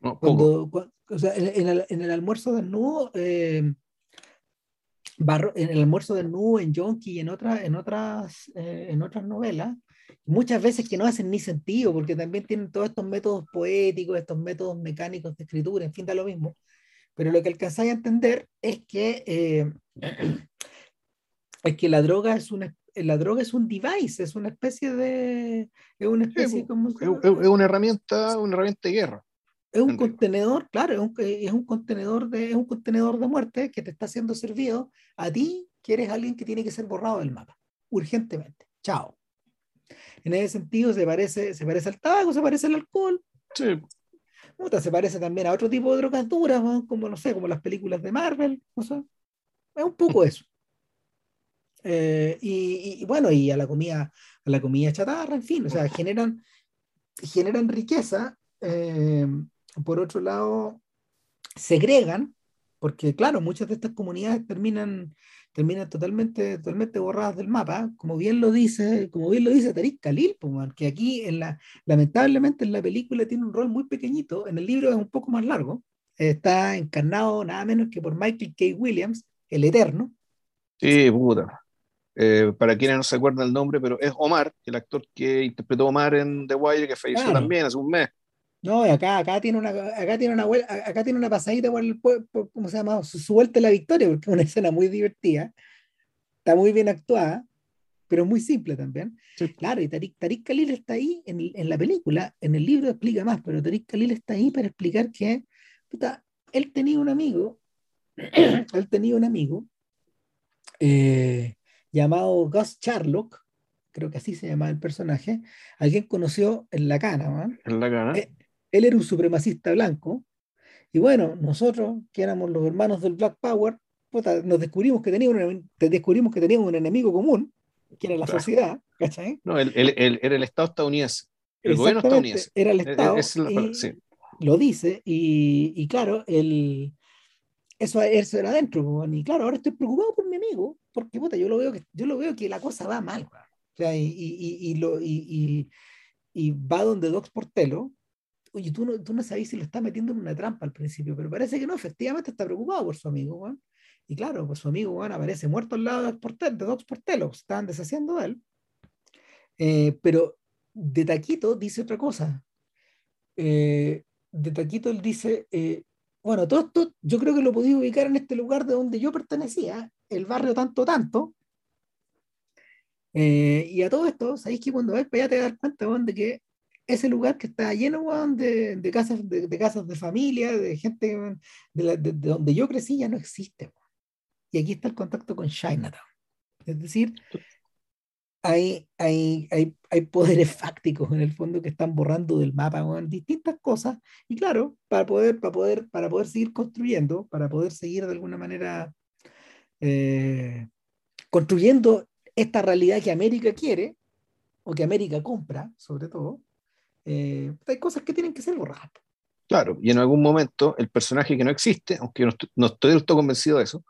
No, Cuando, o sea, en, el, en, el, almuerzo desnudo, eh, en el almuerzo desnudo, en Yonki y en, otra, en, otras, eh, en otras novelas, muchas veces que no hacen ni sentido, porque también tienen todos estos métodos poéticos, estos métodos mecánicos de escritura, en fin, da lo mismo. Pero lo que alcanzáis a entender es que, eh, es que la droga es una, la droga es un device, es una especie de. Es una especie como. Es, una herramienta, una herramienta de guerra. Es un contenedor, claro, es un, es un, contenedor de, es un contenedor de muerte que te está siendo servido a ti, que eres alguien que tiene que ser borrado del mapa, urgentemente. Chao. En ese sentido se parece, se parece al tabaco, se parece al alcohol. Sí. se parece también a otro tipo de drogas duras, como no sé, como las películas de Marvel. O sea, es un poco eso. Eh, y, bueno, y a la comida, a la comida chatarra, en fin, o sea, generan, generan riqueza. Eh, por otro lado, segregan, porque claro, muchas de estas comunidades terminan, terminan totalmente, totalmente borradas del mapa, como bien lo dice, como bien lo dice Tariq Khalil, que aquí en la, lamentablemente en la película tiene un rol muy pequeñito, en el libro es un poco más largo, está encarnado nada menos que por Michael K. Williams, el Eterno. Sí, puta. Eh, para quienes no se acuerdan el nombre, pero es Omar, el actor que interpretó a Omar en The Wire, que falleció también hace un mes. No, acá, acá tiene una, acá tiene una, acá tiene una pasadita por el, ¿cómo se llama? Su, vuelta a la victoria, porque es una escena muy divertida, está muy bien actuada, pero muy simple también. Claro, y Tariq, Tariq, Khalil está ahí en, en, la película, en el libro explica más, pero Tariq Khalil está ahí para explicar que, puta, él tenía un amigo, él tenía un amigo, eh, llamado Gus Charlock, creo que así se llama el personaje, alguien conoció en la cana. En la cana. Eh, él era un supremacista blanco. Y bueno, nosotros, que éramos los hermanos del Black Power, nos descubrimos que, teníamos un, descubrimos que teníamos un enemigo común, que era la sociedad. ¿cachai? No, él, era el Estado estadounidense. El gobierno estadounidense. Era el Estado. y Lo dice, y, y claro, el eso, eso era adentro, y claro, ahora estoy preocupado por mi amigo, porque puta, yo lo veo que, yo lo veo que la cosa va mal, o sea, y, y, y, lo, y, va donde Docs Portelo, oye, tú no, tú no sabes si lo está metiendo en una trampa al principio, pero parece que no, efectivamente está preocupado por su amigo, Juan. Y claro, pues su amigo Juan aparece muerto al lado de Docs Portelo, de Docs Portelo estaban deshaciendo de él. Eh, pero de Taquito dice otra cosa. Eh, de Taquito él dice, eh, bueno, todo esto yo creo que lo podía ubicar en este lugar de donde yo pertenecía, el barrio tanto tanto. Eh, y a todo esto, sabéis que cuando ves para allá te das cuenta de que ese lugar que está lleno de, de, casas, de, casas de familia, de gente de, donde yo crecí, ya no existe. Y aquí está el contacto con Chinatown. Es decir, hay, hay, hay, hay, poderes fácticos en el fondo que están borrando del mapa distintas cosas y claro, para poder, para, poder, para poder seguir construyendo, para poder seguir de alguna manera eh, construyendo esta realidad que América quiere o que América compra, sobre todo, eh, hay cosas que tienen que ser borradas. Claro, y en algún momento el personaje que no existe, aunque no estoy, no estoy del todo convencido de eso,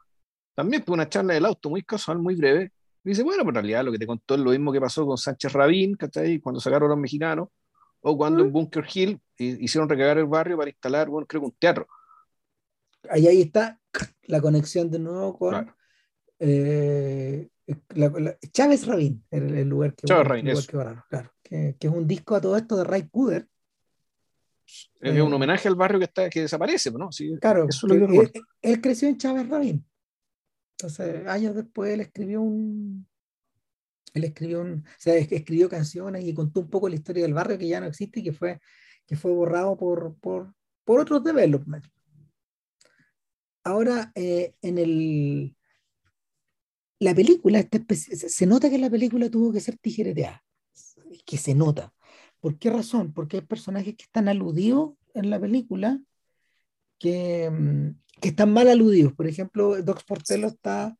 también fue una charla del auto muy casual, muy breve, dice, bueno, pero en realidad lo que te contó es lo mismo que pasó con Sánchez Rabín, ¿cachai? Cuando sacaron a los mexicanos, o cuando en Bunker Hill hicieron recagar el barrio para instalar, bueno, creo que un teatro. Ahí, ahí está la conexión de nuevo con eh, Chávez Rabín, el, el lugar que Chávez Rabín, que, claro, que, que, es un disco a todo esto de Ray Cooder. Es eh, un homenaje al barrio que, está, que desaparece, ¿no? Sí, claro, él, él, creció en Chávez Rabín. Entonces, años después él escribió un. Él escribió un. O sea, escribió canciones y contó un poco la historia del barrio que ya no existe y que fue, que fue borrado por, por, por otros developments. Ahora, eh, en el. La película, se nota que la película tuvo que ser tijereteada. Que se nota. ¿Por qué razón? Porque hay personajes que están aludidos en la película que, mm, que están mal aludidos. Por ejemplo, Docs Portelo está,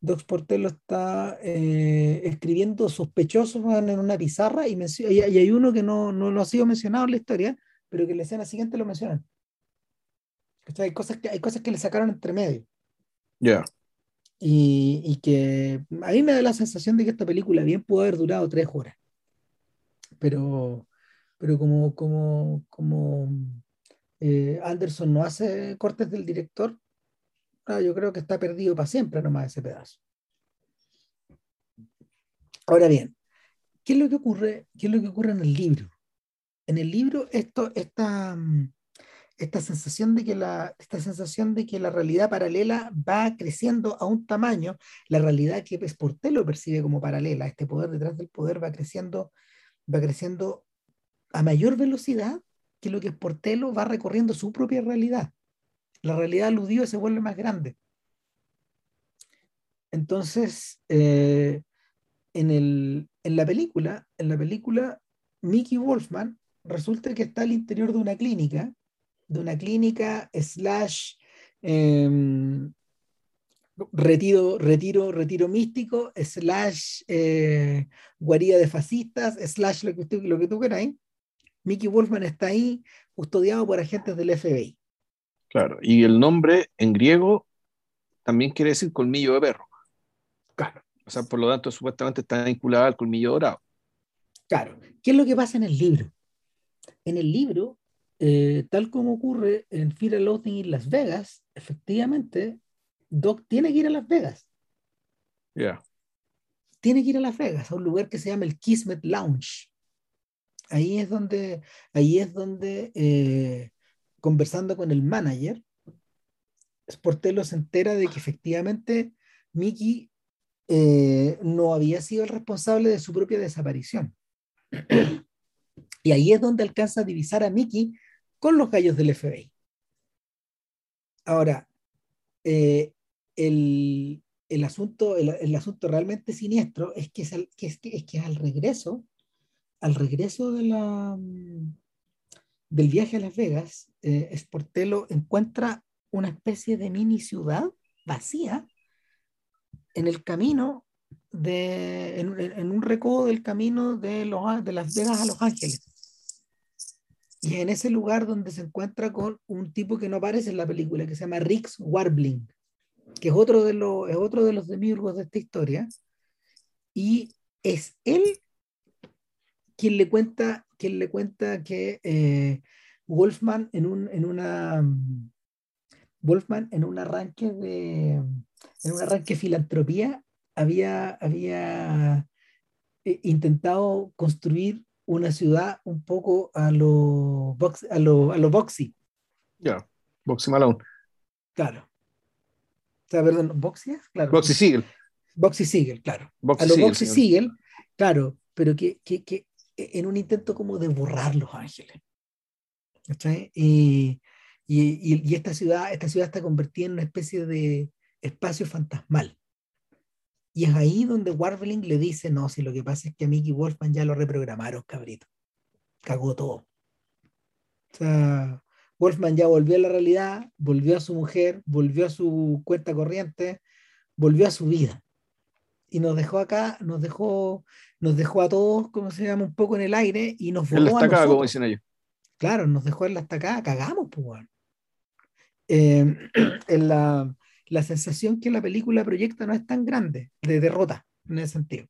Docs Portelo está eh, escribiendo sospechosos en una pizarra y, y, hay uno que no, no, lo ha sido mencionado en la historia, pero que en la escena siguiente lo mencionan. hay, cosas que, hay cosas que le sacaron entre medio. Ya. Y, que a mí me da la sensación de que esta película bien pudo haber durado tres horas. Pero, pero como, como, como, eh, Anderson no hace cortes del director, ah, yo creo que está perdido para siempre nomás ese pedazo. Ahora bien, ¿qué es lo que ocurre, qué es lo que ocurre en el libro? En el libro, esto, esta, mm, esta, sensación de que la, esta sensación de que la realidad paralela va creciendo a un tamaño, la realidad que Porté lo percibe como paralela, este poder detrás del poder va creciendo, va creciendo a mayor velocidad que lo que es Portelo va recorriendo su propia realidad. La realidad aludida se vuelve más grande. Entonces, eh, en, el, en, la película, en la película, Mickey Wolfman resulta que está al interior de una clínica, de una clínica slash em, retiro, retiro, retiro místico, slash eh, guarida de fascistas, slash lo que, lo que tú queráis, Mickey Wolfman está ahí custodiado por agentes del FBI. Claro, y el nombre en griego también quiere decir colmillo de perro. Claro. O sea, por lo tanto, supuestamente está vinculado al colmillo dorado. Claro. ¿Qué es lo que pasa en el libro? En el libro, eh, tal como ocurre en Fear Loathing en Las Vegas, efectivamente, Doc tiene que ir a Las Vegas. Ya. Tiene que ir a Las Vegas, a un lugar que se llama el Kismet Lounge ahí es donde, ahí es donde eh, conversando con el manager, Sportello se entera de que efectivamente Mickey eh, no había sido el responsable de su propia desaparición. y ahí es donde alcanza a divisar a Mickey con los gallos del FBI. Ahora, eh, el, asunto, el, asunto realmente siniestro es que, es, que, es, que, es al regreso al regreso de la, del viaje a Las Vegas, eh, Sportello encuentra una especie de mini ciudad vacía en el camino de, en, un recodo del camino de, los, de Las Vegas a Los Ángeles. Y en ese lugar donde se encuentra con un tipo que no aparece en la película, que se llama Rix Warbling, que es otro de los, es otro de los demiurgos de esta historia, y es él quien le cuenta, quien le cuenta que eh, Wolfman en un, en una Wolfman en un arranque de en un arranque filantropía había, había eh, intentado construir una ciudad un poco a lo, box, a lo, a lo Boxy. Ya, Boxy Malone. Claro. O sea, perdón, ¿Boxy Claro. Boxy Siegel. Boxy Siegel, claro. a lo Boxy Siegel, claro, pero que, que, que, en un intento como de borrar Los Ángeles. Y, y, y, esta, ciudad, esta ciudad está convertida en una especie de espacio fantasmal. Y es ahí donde Warbling le dice, no, si lo que pasa es que a Mickey Wolfman ya lo reprogramaron, cabrito. Cagó todo. O sea, Wolfman ya volvió a la realidad, volvió a su mujer, volvió a su cuenta corriente, volvió a su vida. Y nos dejó acá, nos dejó, nos dejó a todos, como se llama, un poco en el aire y nos volvió a nosotros. como dicen ellos. Claro, nos dejó en la estacada, cagamos, pues, eh, en la, la sensación que la película proyecta no es tan grande de derrota en ese sentido.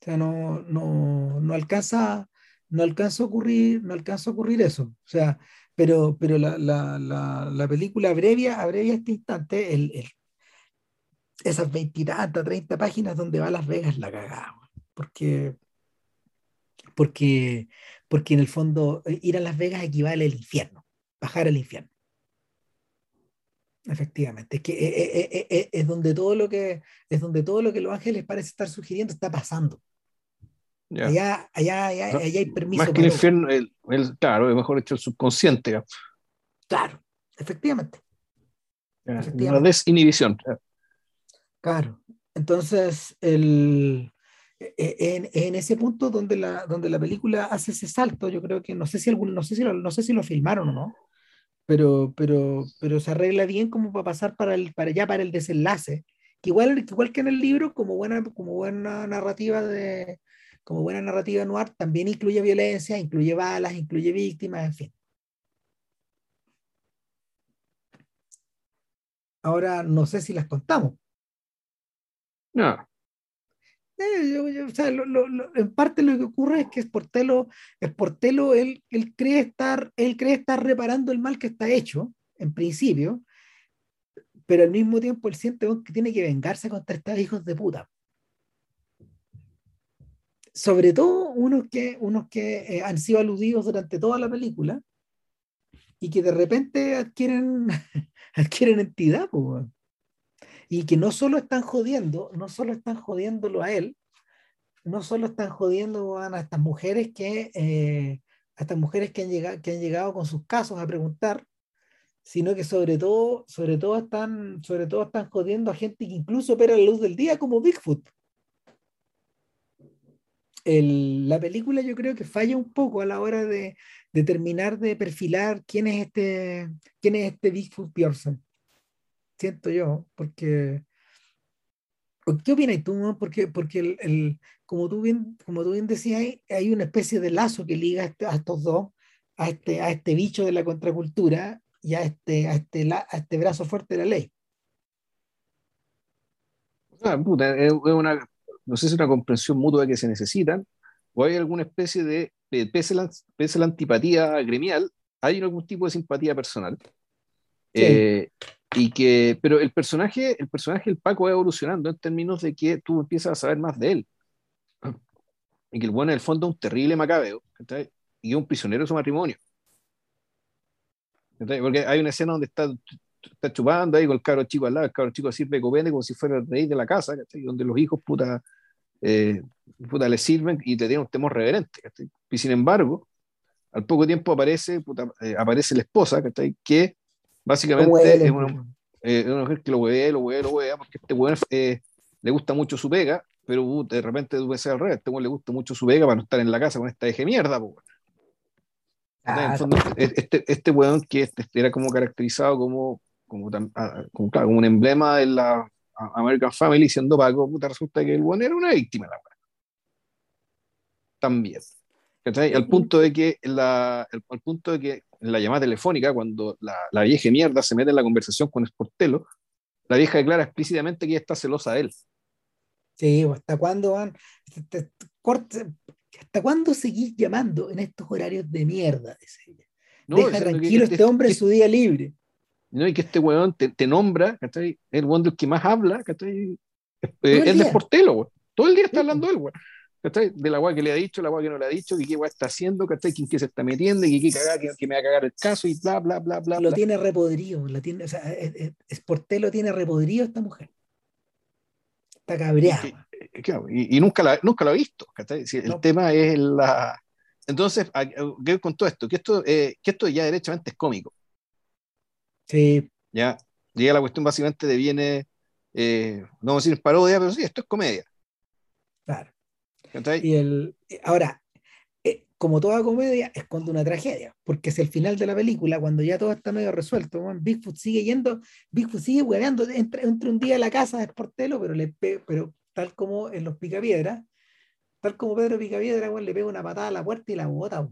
O sea, no, no, no alcanza, no alcanza a ocurrir, no alcanza ocurrir eso. O sea, pero, pero la, la, la, la película abrevia, abrevia este instante, el, el, esas 20 30 páginas donde va Las Vegas la cagada, porque, porque, porque en el fondo eh, ir a Las Vegas equivale al infierno, bajar al infierno. Efectivamente, es que eh, eh, eh, es, donde todo lo que es donde todo lo que los ángeles parece estar sugiriendo está pasando. Allá, allá, allá, hay permiso. Más que el infierno, el, claro, es mejor hecho el subconsciente. Claro, efectivamente. Una desinhibición. Claro. Entonces, el, e, e, en, en, ese punto donde la, donde la película hace ese salto, yo creo que no sé si algún, no sé si lo, no sé si lo filmaron o no, pero, pero, pero se arregla bien como para pasar para, el, para ya para el desenlace, que igual, igual que en el libro, como buena, como buena narrativa de como buena narrativa noir, también incluye violencia, incluye balas, incluye víctimas, en fin. Ahora no sé si las contamos. No. Eh, o sea, en parte lo que ocurre es que Sportelo, Sportelo él, él, cree estar, él cree estar reparando el mal que está hecho, en principio, pero al mismo tiempo él siente que tiene que vengarse contra estos hijos de puta. Sobre todo unos que, unos que eh, han sido aludidos durante toda la película y que de repente adquieren, adquieren entidad. Y que no solo están jodiendo, no solo están jodiéndolo a él, no solo están jodiendo a estas mujeres que, eh, a estas mujeres que han, llegado, que han llegado con sus casos a preguntar, sino que sobre todo, sobre todo están, sobre todo están jodiendo a gente que incluso opera la luz del día como Bigfoot. El, la película yo creo que falla un poco a la hora de, de terminar de perfilar quién es este, quién es este Bigfoot Pearson siento yo, porque... ¿Qué opinas tú? Porque, porque el, el, como, tú bien, como tú bien decías, hay, hay una especie de lazo que liga a, este, a, estos dos, a este, a este bicho de la contracultura y a este, a este, a este brazo fuerte de la ley. Ah, puta, es una, no sé si es una comprensión mutua que se necesitan, o hay alguna especie de, pese, la, pese la antipatía gremial, hay algún tipo de simpatía personal. Sí. Eh, y que, pero el personaje, el personaje, el Paco va evolucionando en términos de que tú empiezas a saber más de él. Y que el bueno en el fondo es un terrible macabeo y un prisionero de su matrimonio. Porque hay una escena donde está, está chupando ahí con el cabro chico al lado, el cabro chico sirve copete como si fuera el rey de la casa, donde los hijos puta, eh, puta le sirven y te tienen un temor reverente. Y sin embargo, al poco tiempo aparece, puta, eh, aparece la esposa que Básicamente es una, eh, una, mujer que lo hueve, lo hueve, lo hueve, porque este weón eh, le gusta mucho su pega, pero uh, de repente tú ves al revés, este weón le gusta mucho su pega para no estar en la casa con esta eje mierda, pues. Ah, fondo, este, este weón que este, era como caracterizado como, como, ah, como, claro, como un emblema de la American Family, siendo Paco, puta, resulta que el weón era una víctima, la weón. También. Al punto de que la, al punto de que en la llamada telefónica, cuando la, la vieja mierda se mete en la conversación con Sportelo, la vieja declara explícitamente que ella está celosa de él. Sí, pues, ¿hasta cuándo van? ¿Hasta cuándo seguís llamando en estos horarios de mierda? Deja tranquilo este, este hombre en su día libre. No, y que este weón te, nombra, ¿cachai? El weón del que más habla, ¿cachai? Es de Portelo, Todo el día está hablando él, weón. ¿Cachai? De la weá que le ha dicho, la weá que no le ha dicho, que qué weá está haciendo, ¿cachai? ¿Quién qué se está metiendo, y qué cagada, que, me va a cagar el caso, y bla, bla, bla, bla. Lo tiene repodrido, lo tiene, o sea, es, es, Portelo tiene repodrido esta mujer. Está cabreada. Y, y, nunca, la, nunca lo ha visto, ¿cachai? el tema es la... Entonces, ¿qué con todo esto? Que esto, eh, que esto ya derechamente es cómico. Sí. Ya, llega la cuestión básicamente de viene, eh, no vamos a decir parodia, pero sí, esto es comedia. Claro. Y el, ahora, eh, como toda comedia, esconde una tragedia, porque es el final de la película, cuando ya todo está medio resuelto, Bigfoot sigue yendo, Bigfoot sigue hueveando, entra, un día a la casa de Sportelo, pero, le, pero tal como en los Picapiedras, tal como Pedro Picapiedra, le pega una patada a la puerta y la bota.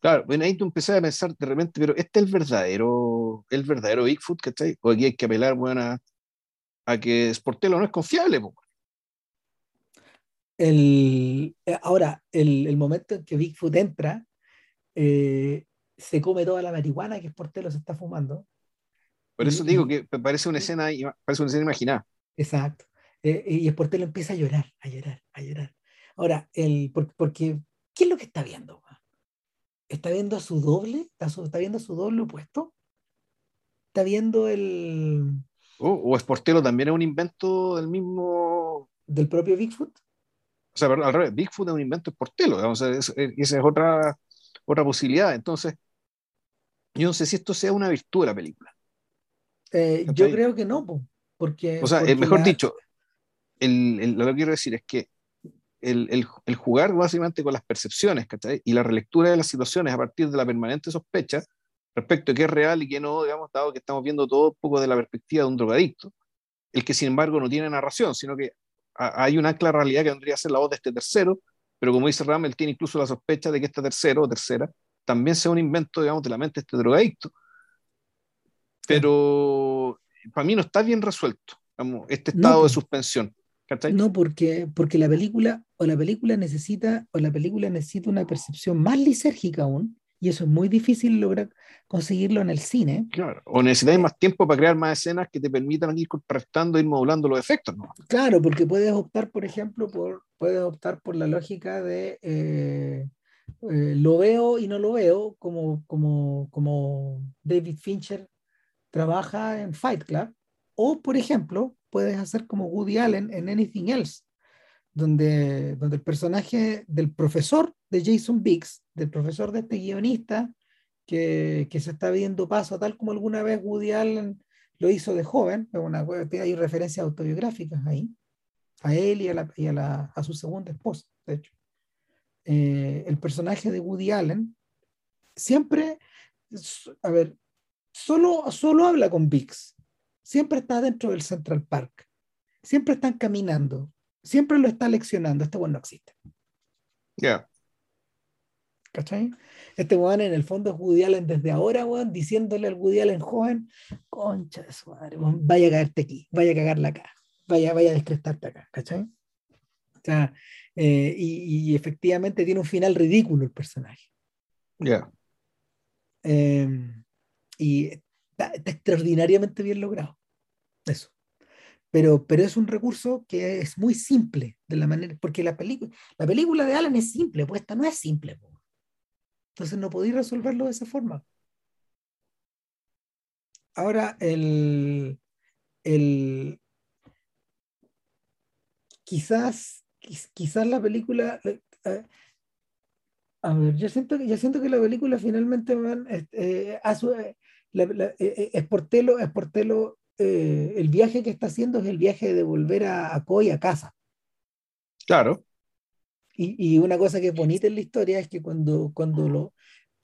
Claro, bueno, ahí tú empezás a pensar de repente, pero este es el verdadero, el verdadero Bigfoot, ¿cachai? O aquí hay que apelar, bueno, a, que Sportelo no es confiable, El, eh, ahora, el, momento en que Bigfoot entra, eh, se come toda la marihuana que Sportelo se está fumando. Por eso digo que parece una escena, parece una escena imaginada. Exacto. Eh, y Sportelo empieza a llorar, a llorar, a llorar. Ahora, el, porque, ¿qué es lo que está viendo? ¿Está viendo a su doble? ¿Está, viendo a su doble opuesto? ¿Está viendo el... Oh, ¿O Sportelo también es un invento del mismo... del propio Bigfoot? Sea, al revés, Bigfoot es un invento de Sportelo, esa es otra, otra posibilidad. Entonces, yo no sé si esto sea una virtud de la película. Eh, yo creo que no, porque... O sea, mejor dicho, lo que quiero decir es que el, jugar básicamente con las percepciones y la relectura de las situaciones a partir de la permanente sospecha respecto a qué es real y qué no, digamos, dado que estamos viendo todo un poco de la perspectiva de un drogadicto, el que sin embargo no tiene narración, sino que hay una clara realidad que vendría a ser la voz de este tercero, pero como dice Ram, él tiene incluso la sospecha de que este tercero o tercera también sea un invento, digamos, de la mente de este drogadicto. Pero para mí no está bien resuelto este estado de suspensión. No, porque, porque la película o la película necesita o la película necesita una percepción más lisérgica aún y eso es muy difícil lograr conseguirlo en el cine. Claro, o necesitáis más tiempo para crear más escenas que te permitan ir contrastando, ir modulando los efectos, ¿no? Claro, porque puedes optar, por ejemplo, por puedes optar por la lógica de eh, eh, lo veo y no lo veo, como, como, como David Fincher trabaja en Fight Club, o por ejemplo, puedes hacer como Woody Allen en Anything Else, donde, donde el personaje del profesor de Jason Biggs, del profesor de este guionista, que, que se está viendo paso, tal como alguna vez Woody Allen lo hizo de joven, una, hay referencias autobiográficas ahí, a él y a, la, y a, la, a su segunda esposa, de hecho. Eh, el personaje de Woody Allen siempre, a ver, solo, solo habla con Biggs, siempre está dentro del Central Park, siempre están caminando, siempre lo está leccionando. Este bueno no existe. Ya. ¿Cachai? Este weón en el fondo es Woody Allen desde ahora, weón, diciéndole al Woody Allen joven, concha de su madre, vaya a caerte aquí, vaya a cagarla acá, vaya, vaya a descrestarte acá, ¿cachai? O sea, eh, y, efectivamente tiene un final ridículo el personaje. Ya. Em, y está, extraordinariamente bien logrado. Eso. Pero, pero es un recurso que es muy simple de la manera, porque la, película la película de Alan es simple, pues esta no es simple. Entonces no podéis resolverlo de esa forma. Ahora, el, el quizás, quizás la película, eh, eh, a ver, yo siento, yo siento que la película finalmente man, eh, a su, es Portelo, es Portelo eh, el viaje que está haciendo es el viaje de volver a, a a casa. Claro. Y, una cosa que es bonita en la historia es que cuando, cuando lo,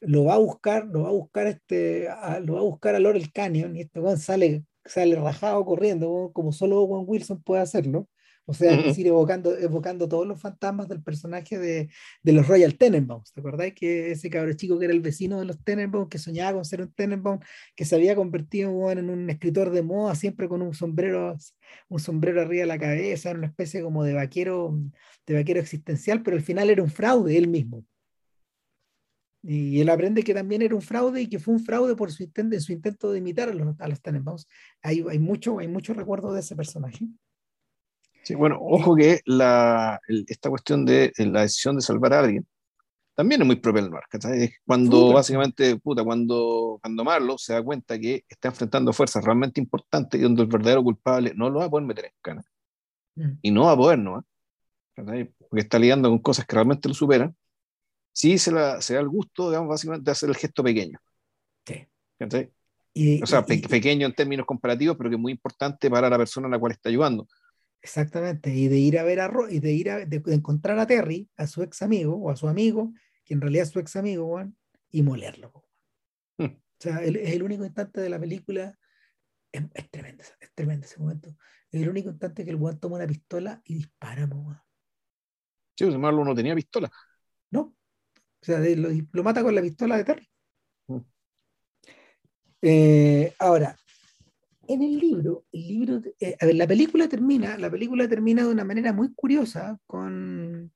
lo va a buscar, lo va a buscar este, lo va a buscar a Laurel Canyon y este Juan sale, sale rajado corriendo, como solo Juan Wilson puede hacerlo, O sea, es decir, evocando, evocando todos los fantasmas del personaje de, de los Royal Tenenbaums. ¿Te acordáis que ese cabrón chico que era el vecino de los Tenenbaums, que soñaba con ser un Tenenbaum, que se había convertido en un escritor de moda, siempre con un sombrero, un sombrero arriba de la cabeza, en una especie como de vaquero, de vaquero existencial, pero al final era un fraude él mismo. Y él aprende que también era un fraude y que fue un fraude por su intento, su intento de imitar a los, a los Tenenbaums. Hay, hay, mucho, hay mucho recuerdo de ese personaje. Sí, bueno, ojo que la, esta cuestión de la decisión de salvar a alguien también es muy propia del noir. Es cuando básicamente, puta, cuando, cuando Marlo se da cuenta que está enfrentando fuerzas realmente importantes y donde el verdadero culpable no lo va a poder meter en cana. Mm. Y no va a poder, ¿no? Porque está lidiando con cosas que realmente lo superan. Sí se, la, se da el gusto, digamos, básicamente de hacer el gesto pequeño. Sí. Y, o sea, pequeño en términos comparativos, pero que es muy importante para la persona a la cual está ayudando. Exactamente, y de ir a ver a y de ir a de, encontrar a Terry, a su ex amigo o a su amigo, que en realidad es su ex amigo, y molerlo. Hmm. O sea, es el único instante de la película, es, tremendo, es tremendo ese momento. Es el único instante que el Juan toma una pistola y dispara, weón. Sí, pues Marlo no tenía pistola. No. O sea, lo, mata con la pistola de Terry. Hmm. Eh, ahora, en el libro, el libro eh, a ver, la película termina, la película termina de una manera muy curiosa con,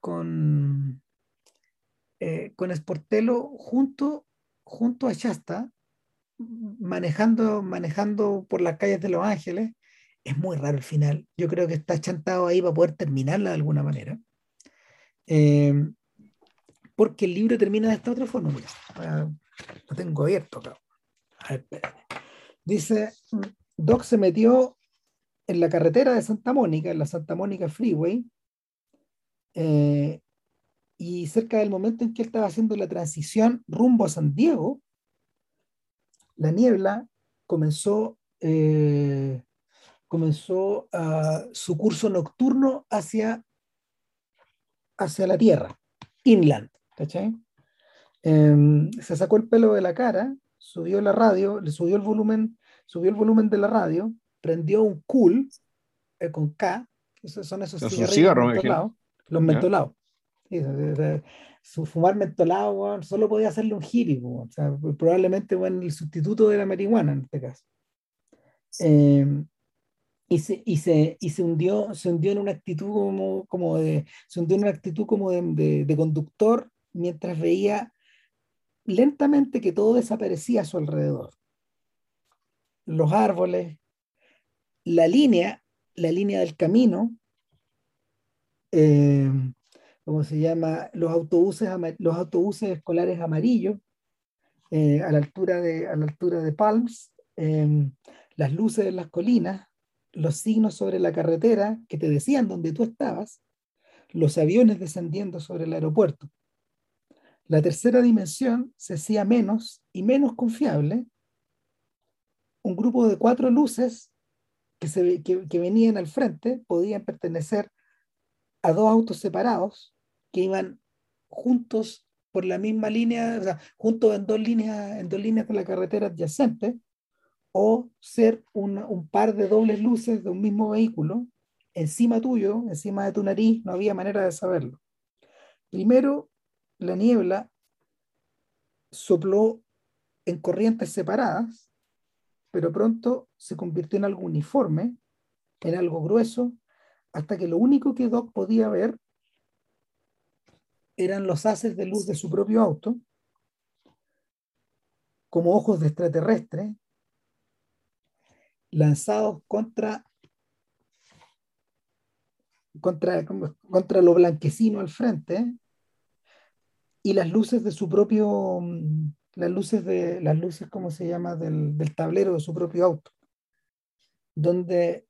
con, eh, con Sportello junto, junto a Shasta, manejando, manejando por las calles de Los Ángeles. Es muy raro el final. Yo creo que está chantado ahí para poder terminarla de alguna manera. Eh, porque el libro termina de esta otra forma. Mira, lo tengo abierto acá. A ver, espérate. Dice, Doc se metió en la carretera de Santa Mónica, en la Santa Mónica Freeway, eh, y cerca del momento en que él estaba haciendo la transición rumbo a San Diego, la niebla comenzó, eh, comenzó su curso nocturno hacia, hacia la Tierra, inland, em, se sacó el pelo de la cara, subió la radio, le subió el volumen subió el volumen de la radio, prendió un cool eh, con K, esos son esos cigarros mentolados, los mentolados. su fumar mentolado, solo podía hacerle un hippie, o sea, probablemente bueno, el sustituto de la marihuana en este caso. Em, y se, y se, y se hundió, se hundió en una actitud como, como de, se hundió en una actitud como de, de, de conductor mientras veía lentamente que todo desaparecía a su alrededor los árboles, la línea, la línea del camino, eh, ¿cómo se llama? Los autobuses, los autobuses escolares amarillos, eh, a, la altura de, a la altura de Palms, em, las luces de las colinas, los signos sobre la carretera que te decían dónde tú estabas, los aviones descendiendo sobre el aeropuerto. La tercera dimensión se hacía menos y menos confiable un grupo de cuatro luces que, se, que, venían al frente podían pertenecer a dos autos separados que iban juntos por la misma línea, o sea, juntos en dos líneas, en dos líneas de la carretera adyacente, o ser un par de dobles luces de un mismo vehículo encima tuyo, encima de tu nariz, no había manera de saberlo. Primero, la niebla sopló en corrientes separadas pero pronto se convirtió en algo uniforme, en algo grueso, hasta que lo único que Doc podía ver eran los haces de luz de su propio auto, como ojos de extraterrestre, lanzados contra, contra, contra lo blanquecino al frente, y las luces de su propio las luces de las luces cómo se llama del, tablero de su propio auto donde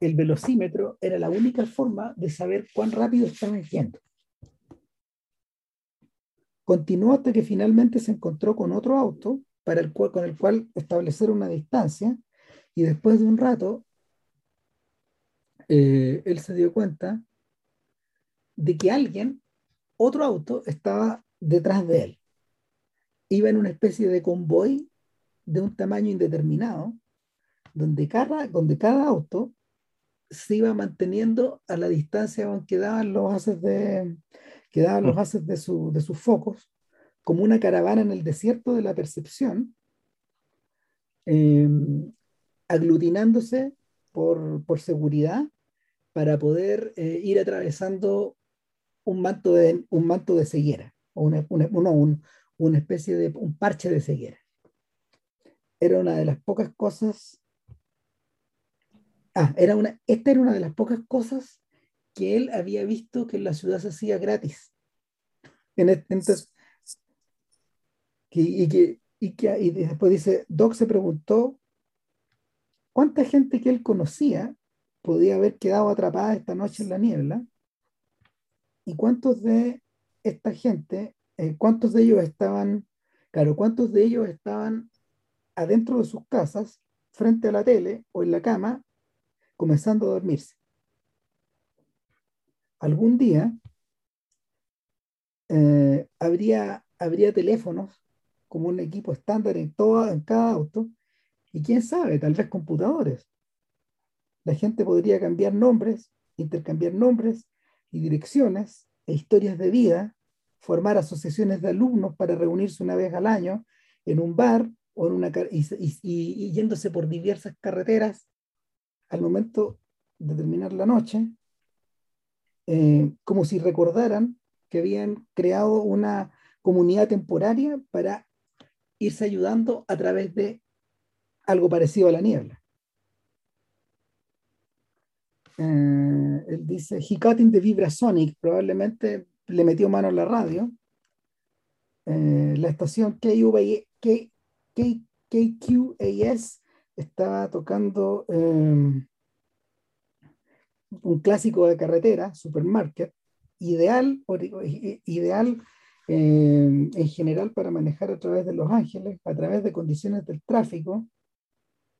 el velocímetro era la única forma de saber cuán rápido estaba yendo continuó hasta que finalmente se encontró con otro auto para el cual, con el cual establecer una distancia y después de un rato eh, él se dio cuenta de que alguien, otro auto, estaba detrás de él iba en una especie de convoy de un tamaño indeterminado, donde cada, donde cada auto se iba manteniendo a la distancia que quedaban los haces de, quedaban los mm. haces de, su, de sus focos, como una caravana en el desierto de la percepción, em, aglutinándose por, por, seguridad para poder eh, ir atravesando un manto de, un manto de ceguera, o una, una, una especie de un parche de ceguera. Era una de las pocas cosas Ah, era una, esta era una de las pocas cosas que él había visto que en la ciudad se hacía gratis. En entonces, y, que, y, que, y después dice, Doc se preguntó cuánta gente que él conocía podía haber quedado atrapada esta noche en la niebla y cuántos de esta gente, cuántos de ellos estaban, claro, cuántos de ellos estaban adentro de sus casas, frente a la tele o en la cama, comenzando a dormirse. Algún día eh, habría, habría teléfonos como un equipo estándar en, todo, en cada auto y quién sabe, tal vez computadores. La gente podría cambiar nombres, intercambiar nombres y direcciones e historias de vida, formar asociaciones de alumnos para reunirse una vez al año en un bar o en una, y yéndose por diversas carreteras al momento de terminar la noche, eh, como si recordaran que habían creado una comunidad temporaria para irse ayudando a través de algo parecido a la niebla. Eh, él dice, he cut in the Vibrasonic, probablemente le metió mano a la radio. Eh, la estación KQAS estaba tocando em, un clásico de carretera, Supermarket, ideal, ideal em, en general para manejar a través de Los Ángeles, a través de condiciones del tráfico,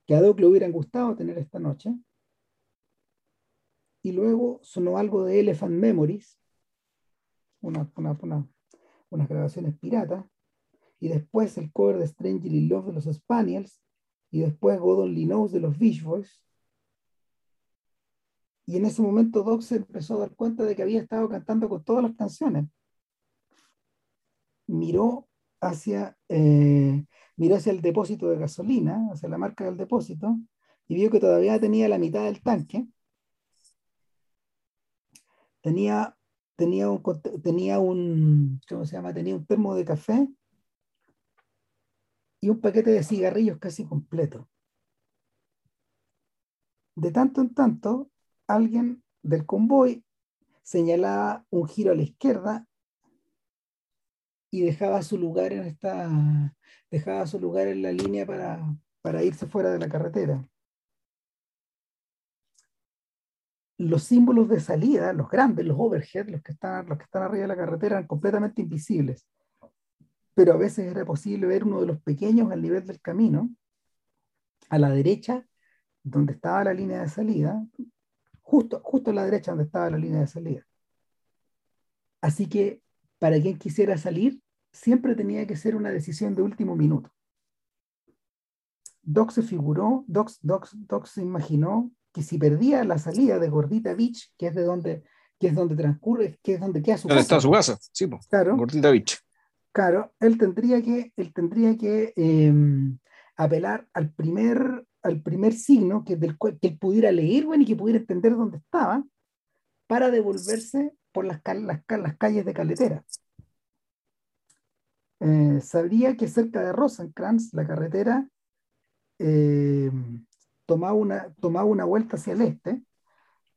que a Doc le hubieran gustado tener esta noche. Y luego sonó algo de Elephant Memories, una, unas grabaciones piratas, y después el cover de Strangely Love de los Spaniels, y después God Only de los Beach Boys. Y en ese momento Doc se empezó a dar cuenta de que había estado cantando con todas las canciones. Miró hacia, eh, miró hacia el depósito de gasolina, hacia la marca del depósito, y vio que todavía tenía la mitad del tanque. Tenía, tenía, un, tenía un, ¿cómo se llama? Tenía un termo de café y un paquete de cigarrillos casi completo. De tanto en tanto, alguien del convoy señalaba un giro a la izquierda y dejaba su lugar en esta dejaba su lugar en la línea para, para irse fuera de la carretera. Los símbolos de salida, los grandes, los overhead, los que están, los que están arriba de la carretera, eran completamente invisibles pero a veces era posible ver uno de los pequeños al nivel del camino, a la derecha, donde estaba la línea de salida, justo, justo a la derecha donde estaba la línea de salida. Así que para quien quisiera salir, siempre tenía que ser una decisión de último minuto. Doc se figuró, Doc, Doc, Doc se imaginó que si perdía la salida de Gordita Beach, que es de donde, que es donde transcurre, que es donde queda su casa. está su casa? Sí, claro. Gordita Beach. Claro, él tendría que, él tendría que em, apelar al primer, al primer signo que, del que él pudiera leer bueno, y que pudiera entender dónde estaba para devolverse por las, las, las calles de Caletera. Eh, sabría que cerca de Rosencrantz, la carretera, em, tomaba, una, tomaba una vuelta hacia el este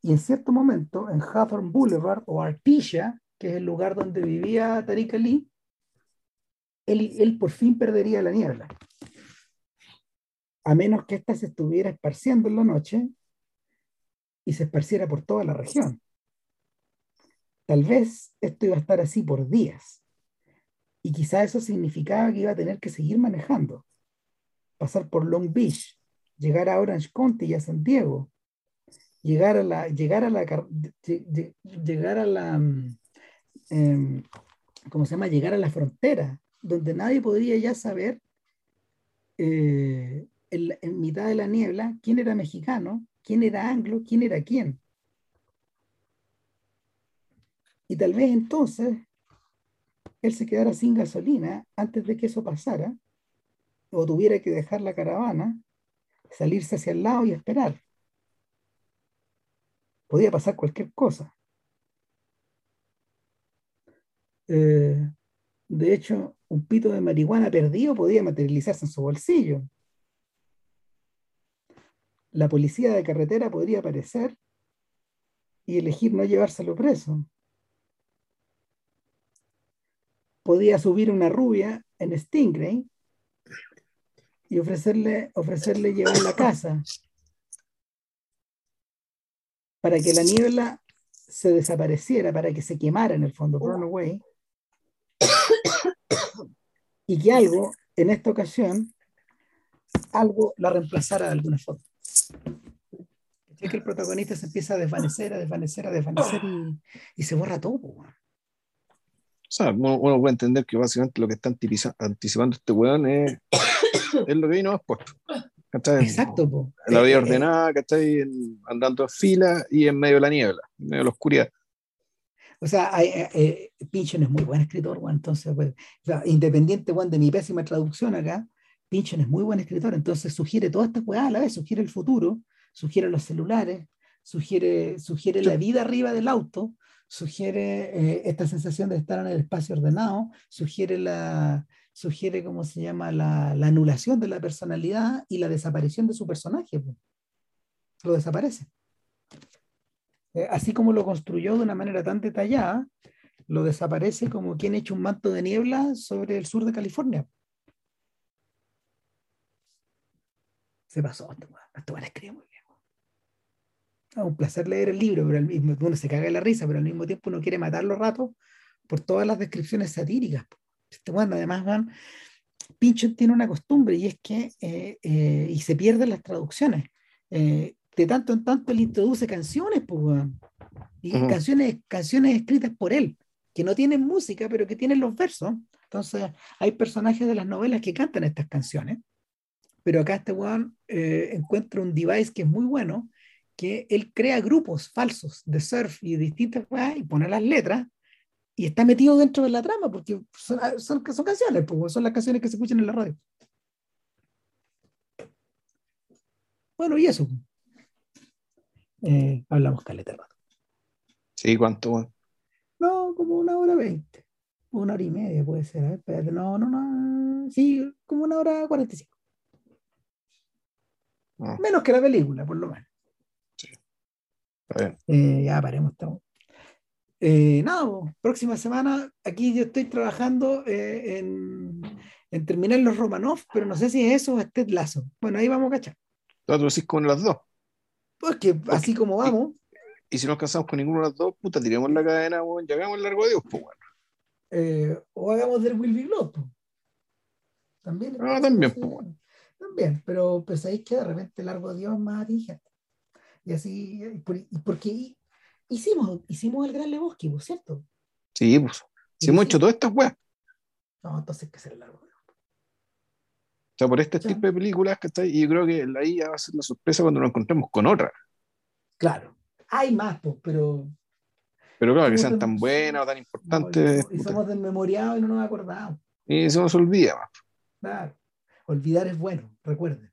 y en cierto momento en Hawthorne Boulevard o Artesia, que es el lugar donde vivía Tariq Ali, él, por fin perdería la niebla. A menos que ésta se estuviera esparciendo en la noche y se esparciera por toda la región. Tal vez esto iba a estar así por días. Y quizá eso significaba que iba a tener que seguir manejando, pasar por Long Beach, llegar a Orange County y a San Diego, llegar a la, llegar a la, llegar a la, mm, em, ¿cómo se llama? Llegar a la frontera donde nadie podría ya saber eh, en, mitad de la niebla quién era mexicano quién era Anglo, quién era quién. Y tal vez entonces él se quedara sin gasolina antes de que eso pasara, o tuviera que dejar la caravana, salirse hacia el lado y esperar. Podía pasar cualquier cosa. Eh, de hecho, un pito de marihuana perdido podía materializarse en su bolsillo. La policía de carretera podría aparecer y elegir no llevárselo preso. Podía subir una rubia en Stingray y ofrecerle, ofrecerle llevar la casa para que la niebla se desapareciera, para que se quemara en el fondo, away y que algo, en esta ocasión, algo la reemplazara de alguna forma. Es que el protagonista se empieza a desvanecer, a desvanecer, a desvanecer y, y se borra todo. O sea, uno, puede entender que básicamente lo que está anticipando este weón es, es lo que vino después. Exacto. Po. La vida eh, eh, ordenada, que está andando en fila y en medio de la niebla, en medio de la oscuridad. O sea, eh, eh, Pinchon es muy buen escritor, entonces, pues, independiente bueno, de mi pésima traducción acá, Pinchon es muy buen escritor, entonces sugiere todas estas cosas a la vez, sugiere el futuro, sugiere los celulares, sugiere, sugiere la vida arriba del auto, sugiere eh, esta sensación de estar en el espacio ordenado, sugiere la, sugiere, ¿cómo se llama?, la, la anulación de la personalidad y la desaparición de su personaje. Pues. Lo desaparece. Eh, así como lo construyó de una manera tan detallada, lo desaparece como quien echa un manto de niebla sobre el sur de California. Se pasó, esto van a escribir muy bien. Es un placer leer el libro, pero al mismo uno se caga en la risa, pero al mismo tiempo uno quiere matar los ratos por todas las descripciones satíricas. Bueno, además, van, Pinchon tiene una costumbre y es que, eh, eh, y se pierden las traducciones. De tanto en tanto él introduce canciones, pues, y canciones, canciones escritas por él, que no tienen música, pero que tienen los versos. Entonces, hay personajes de las novelas que cantan estas canciones, pero acá este weón eh, encuentra un device que es muy bueno, que él crea grupos falsos de surf y distintas cosas y pone las letras y está metido dentro de la trama porque son, son, son canciones, pues, son las canciones que se escuchan en la radio. Bueno, y eso. Eh, hablamos caleta rato. Sí, ¿cuánto? No, como una hora veinte. Una hora y media puede ser. pero no, no, no. Sí, como una hora cuarenta y cinco. Ah. Menos que la película, por lo menos. Sí. Eh, ya paremos. Estamos. Eh, nada, próxima semana aquí yo estoy trabajando en, en, terminar los Romanov, pero no sé si es eso o es Ted Lazo. Bueno, ahí vamos a cachar. Tú decís con las dos. Pues que así como vamos. Y, si no casamos con ninguno de los dos, puta, tiremos la cadena, bueno, y hagamos el largo de Dios, pues bueno. Eh, o hagamos del Will Be Blood, También. Ah, también, pues bueno. También, pero pensáis que de repente el largo de Dios es más atingente. Y así, y porque hicimos, hicimos el Gran Lebowski, ¿cierto? Sí, pues. Si hemos hecho todas estas weas. No, entonces hay que hacer el largo sea, por este tipo de películas, que está Y yo creo que ahí va a ser la sorpresa cuando nos encontremos con otra. Claro, hay más, pues, pero. Pero claro, que sean tan buenas o tan importantes. y, somos desmemoriados y no nos acordamos. Y se nos olvida Claro. Olvidar es bueno, recuerden.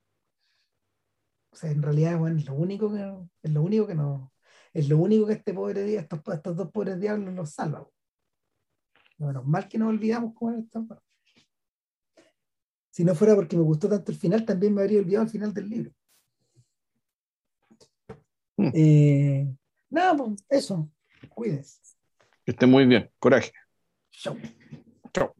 O sea, en realidad, bueno, es lo único que, es lo único que no, es lo único que este pobre día, estos, estos dos pobres diablos los salva. Menos mal que no olvidamos cómo era esto. Si no fuera porque me gustó tanto el final, también me habría olvidado el final del libro. Hmm. Eh, nada, pues eso. Cuídense. Que esté muy bien. Coraje. Chao. Chao.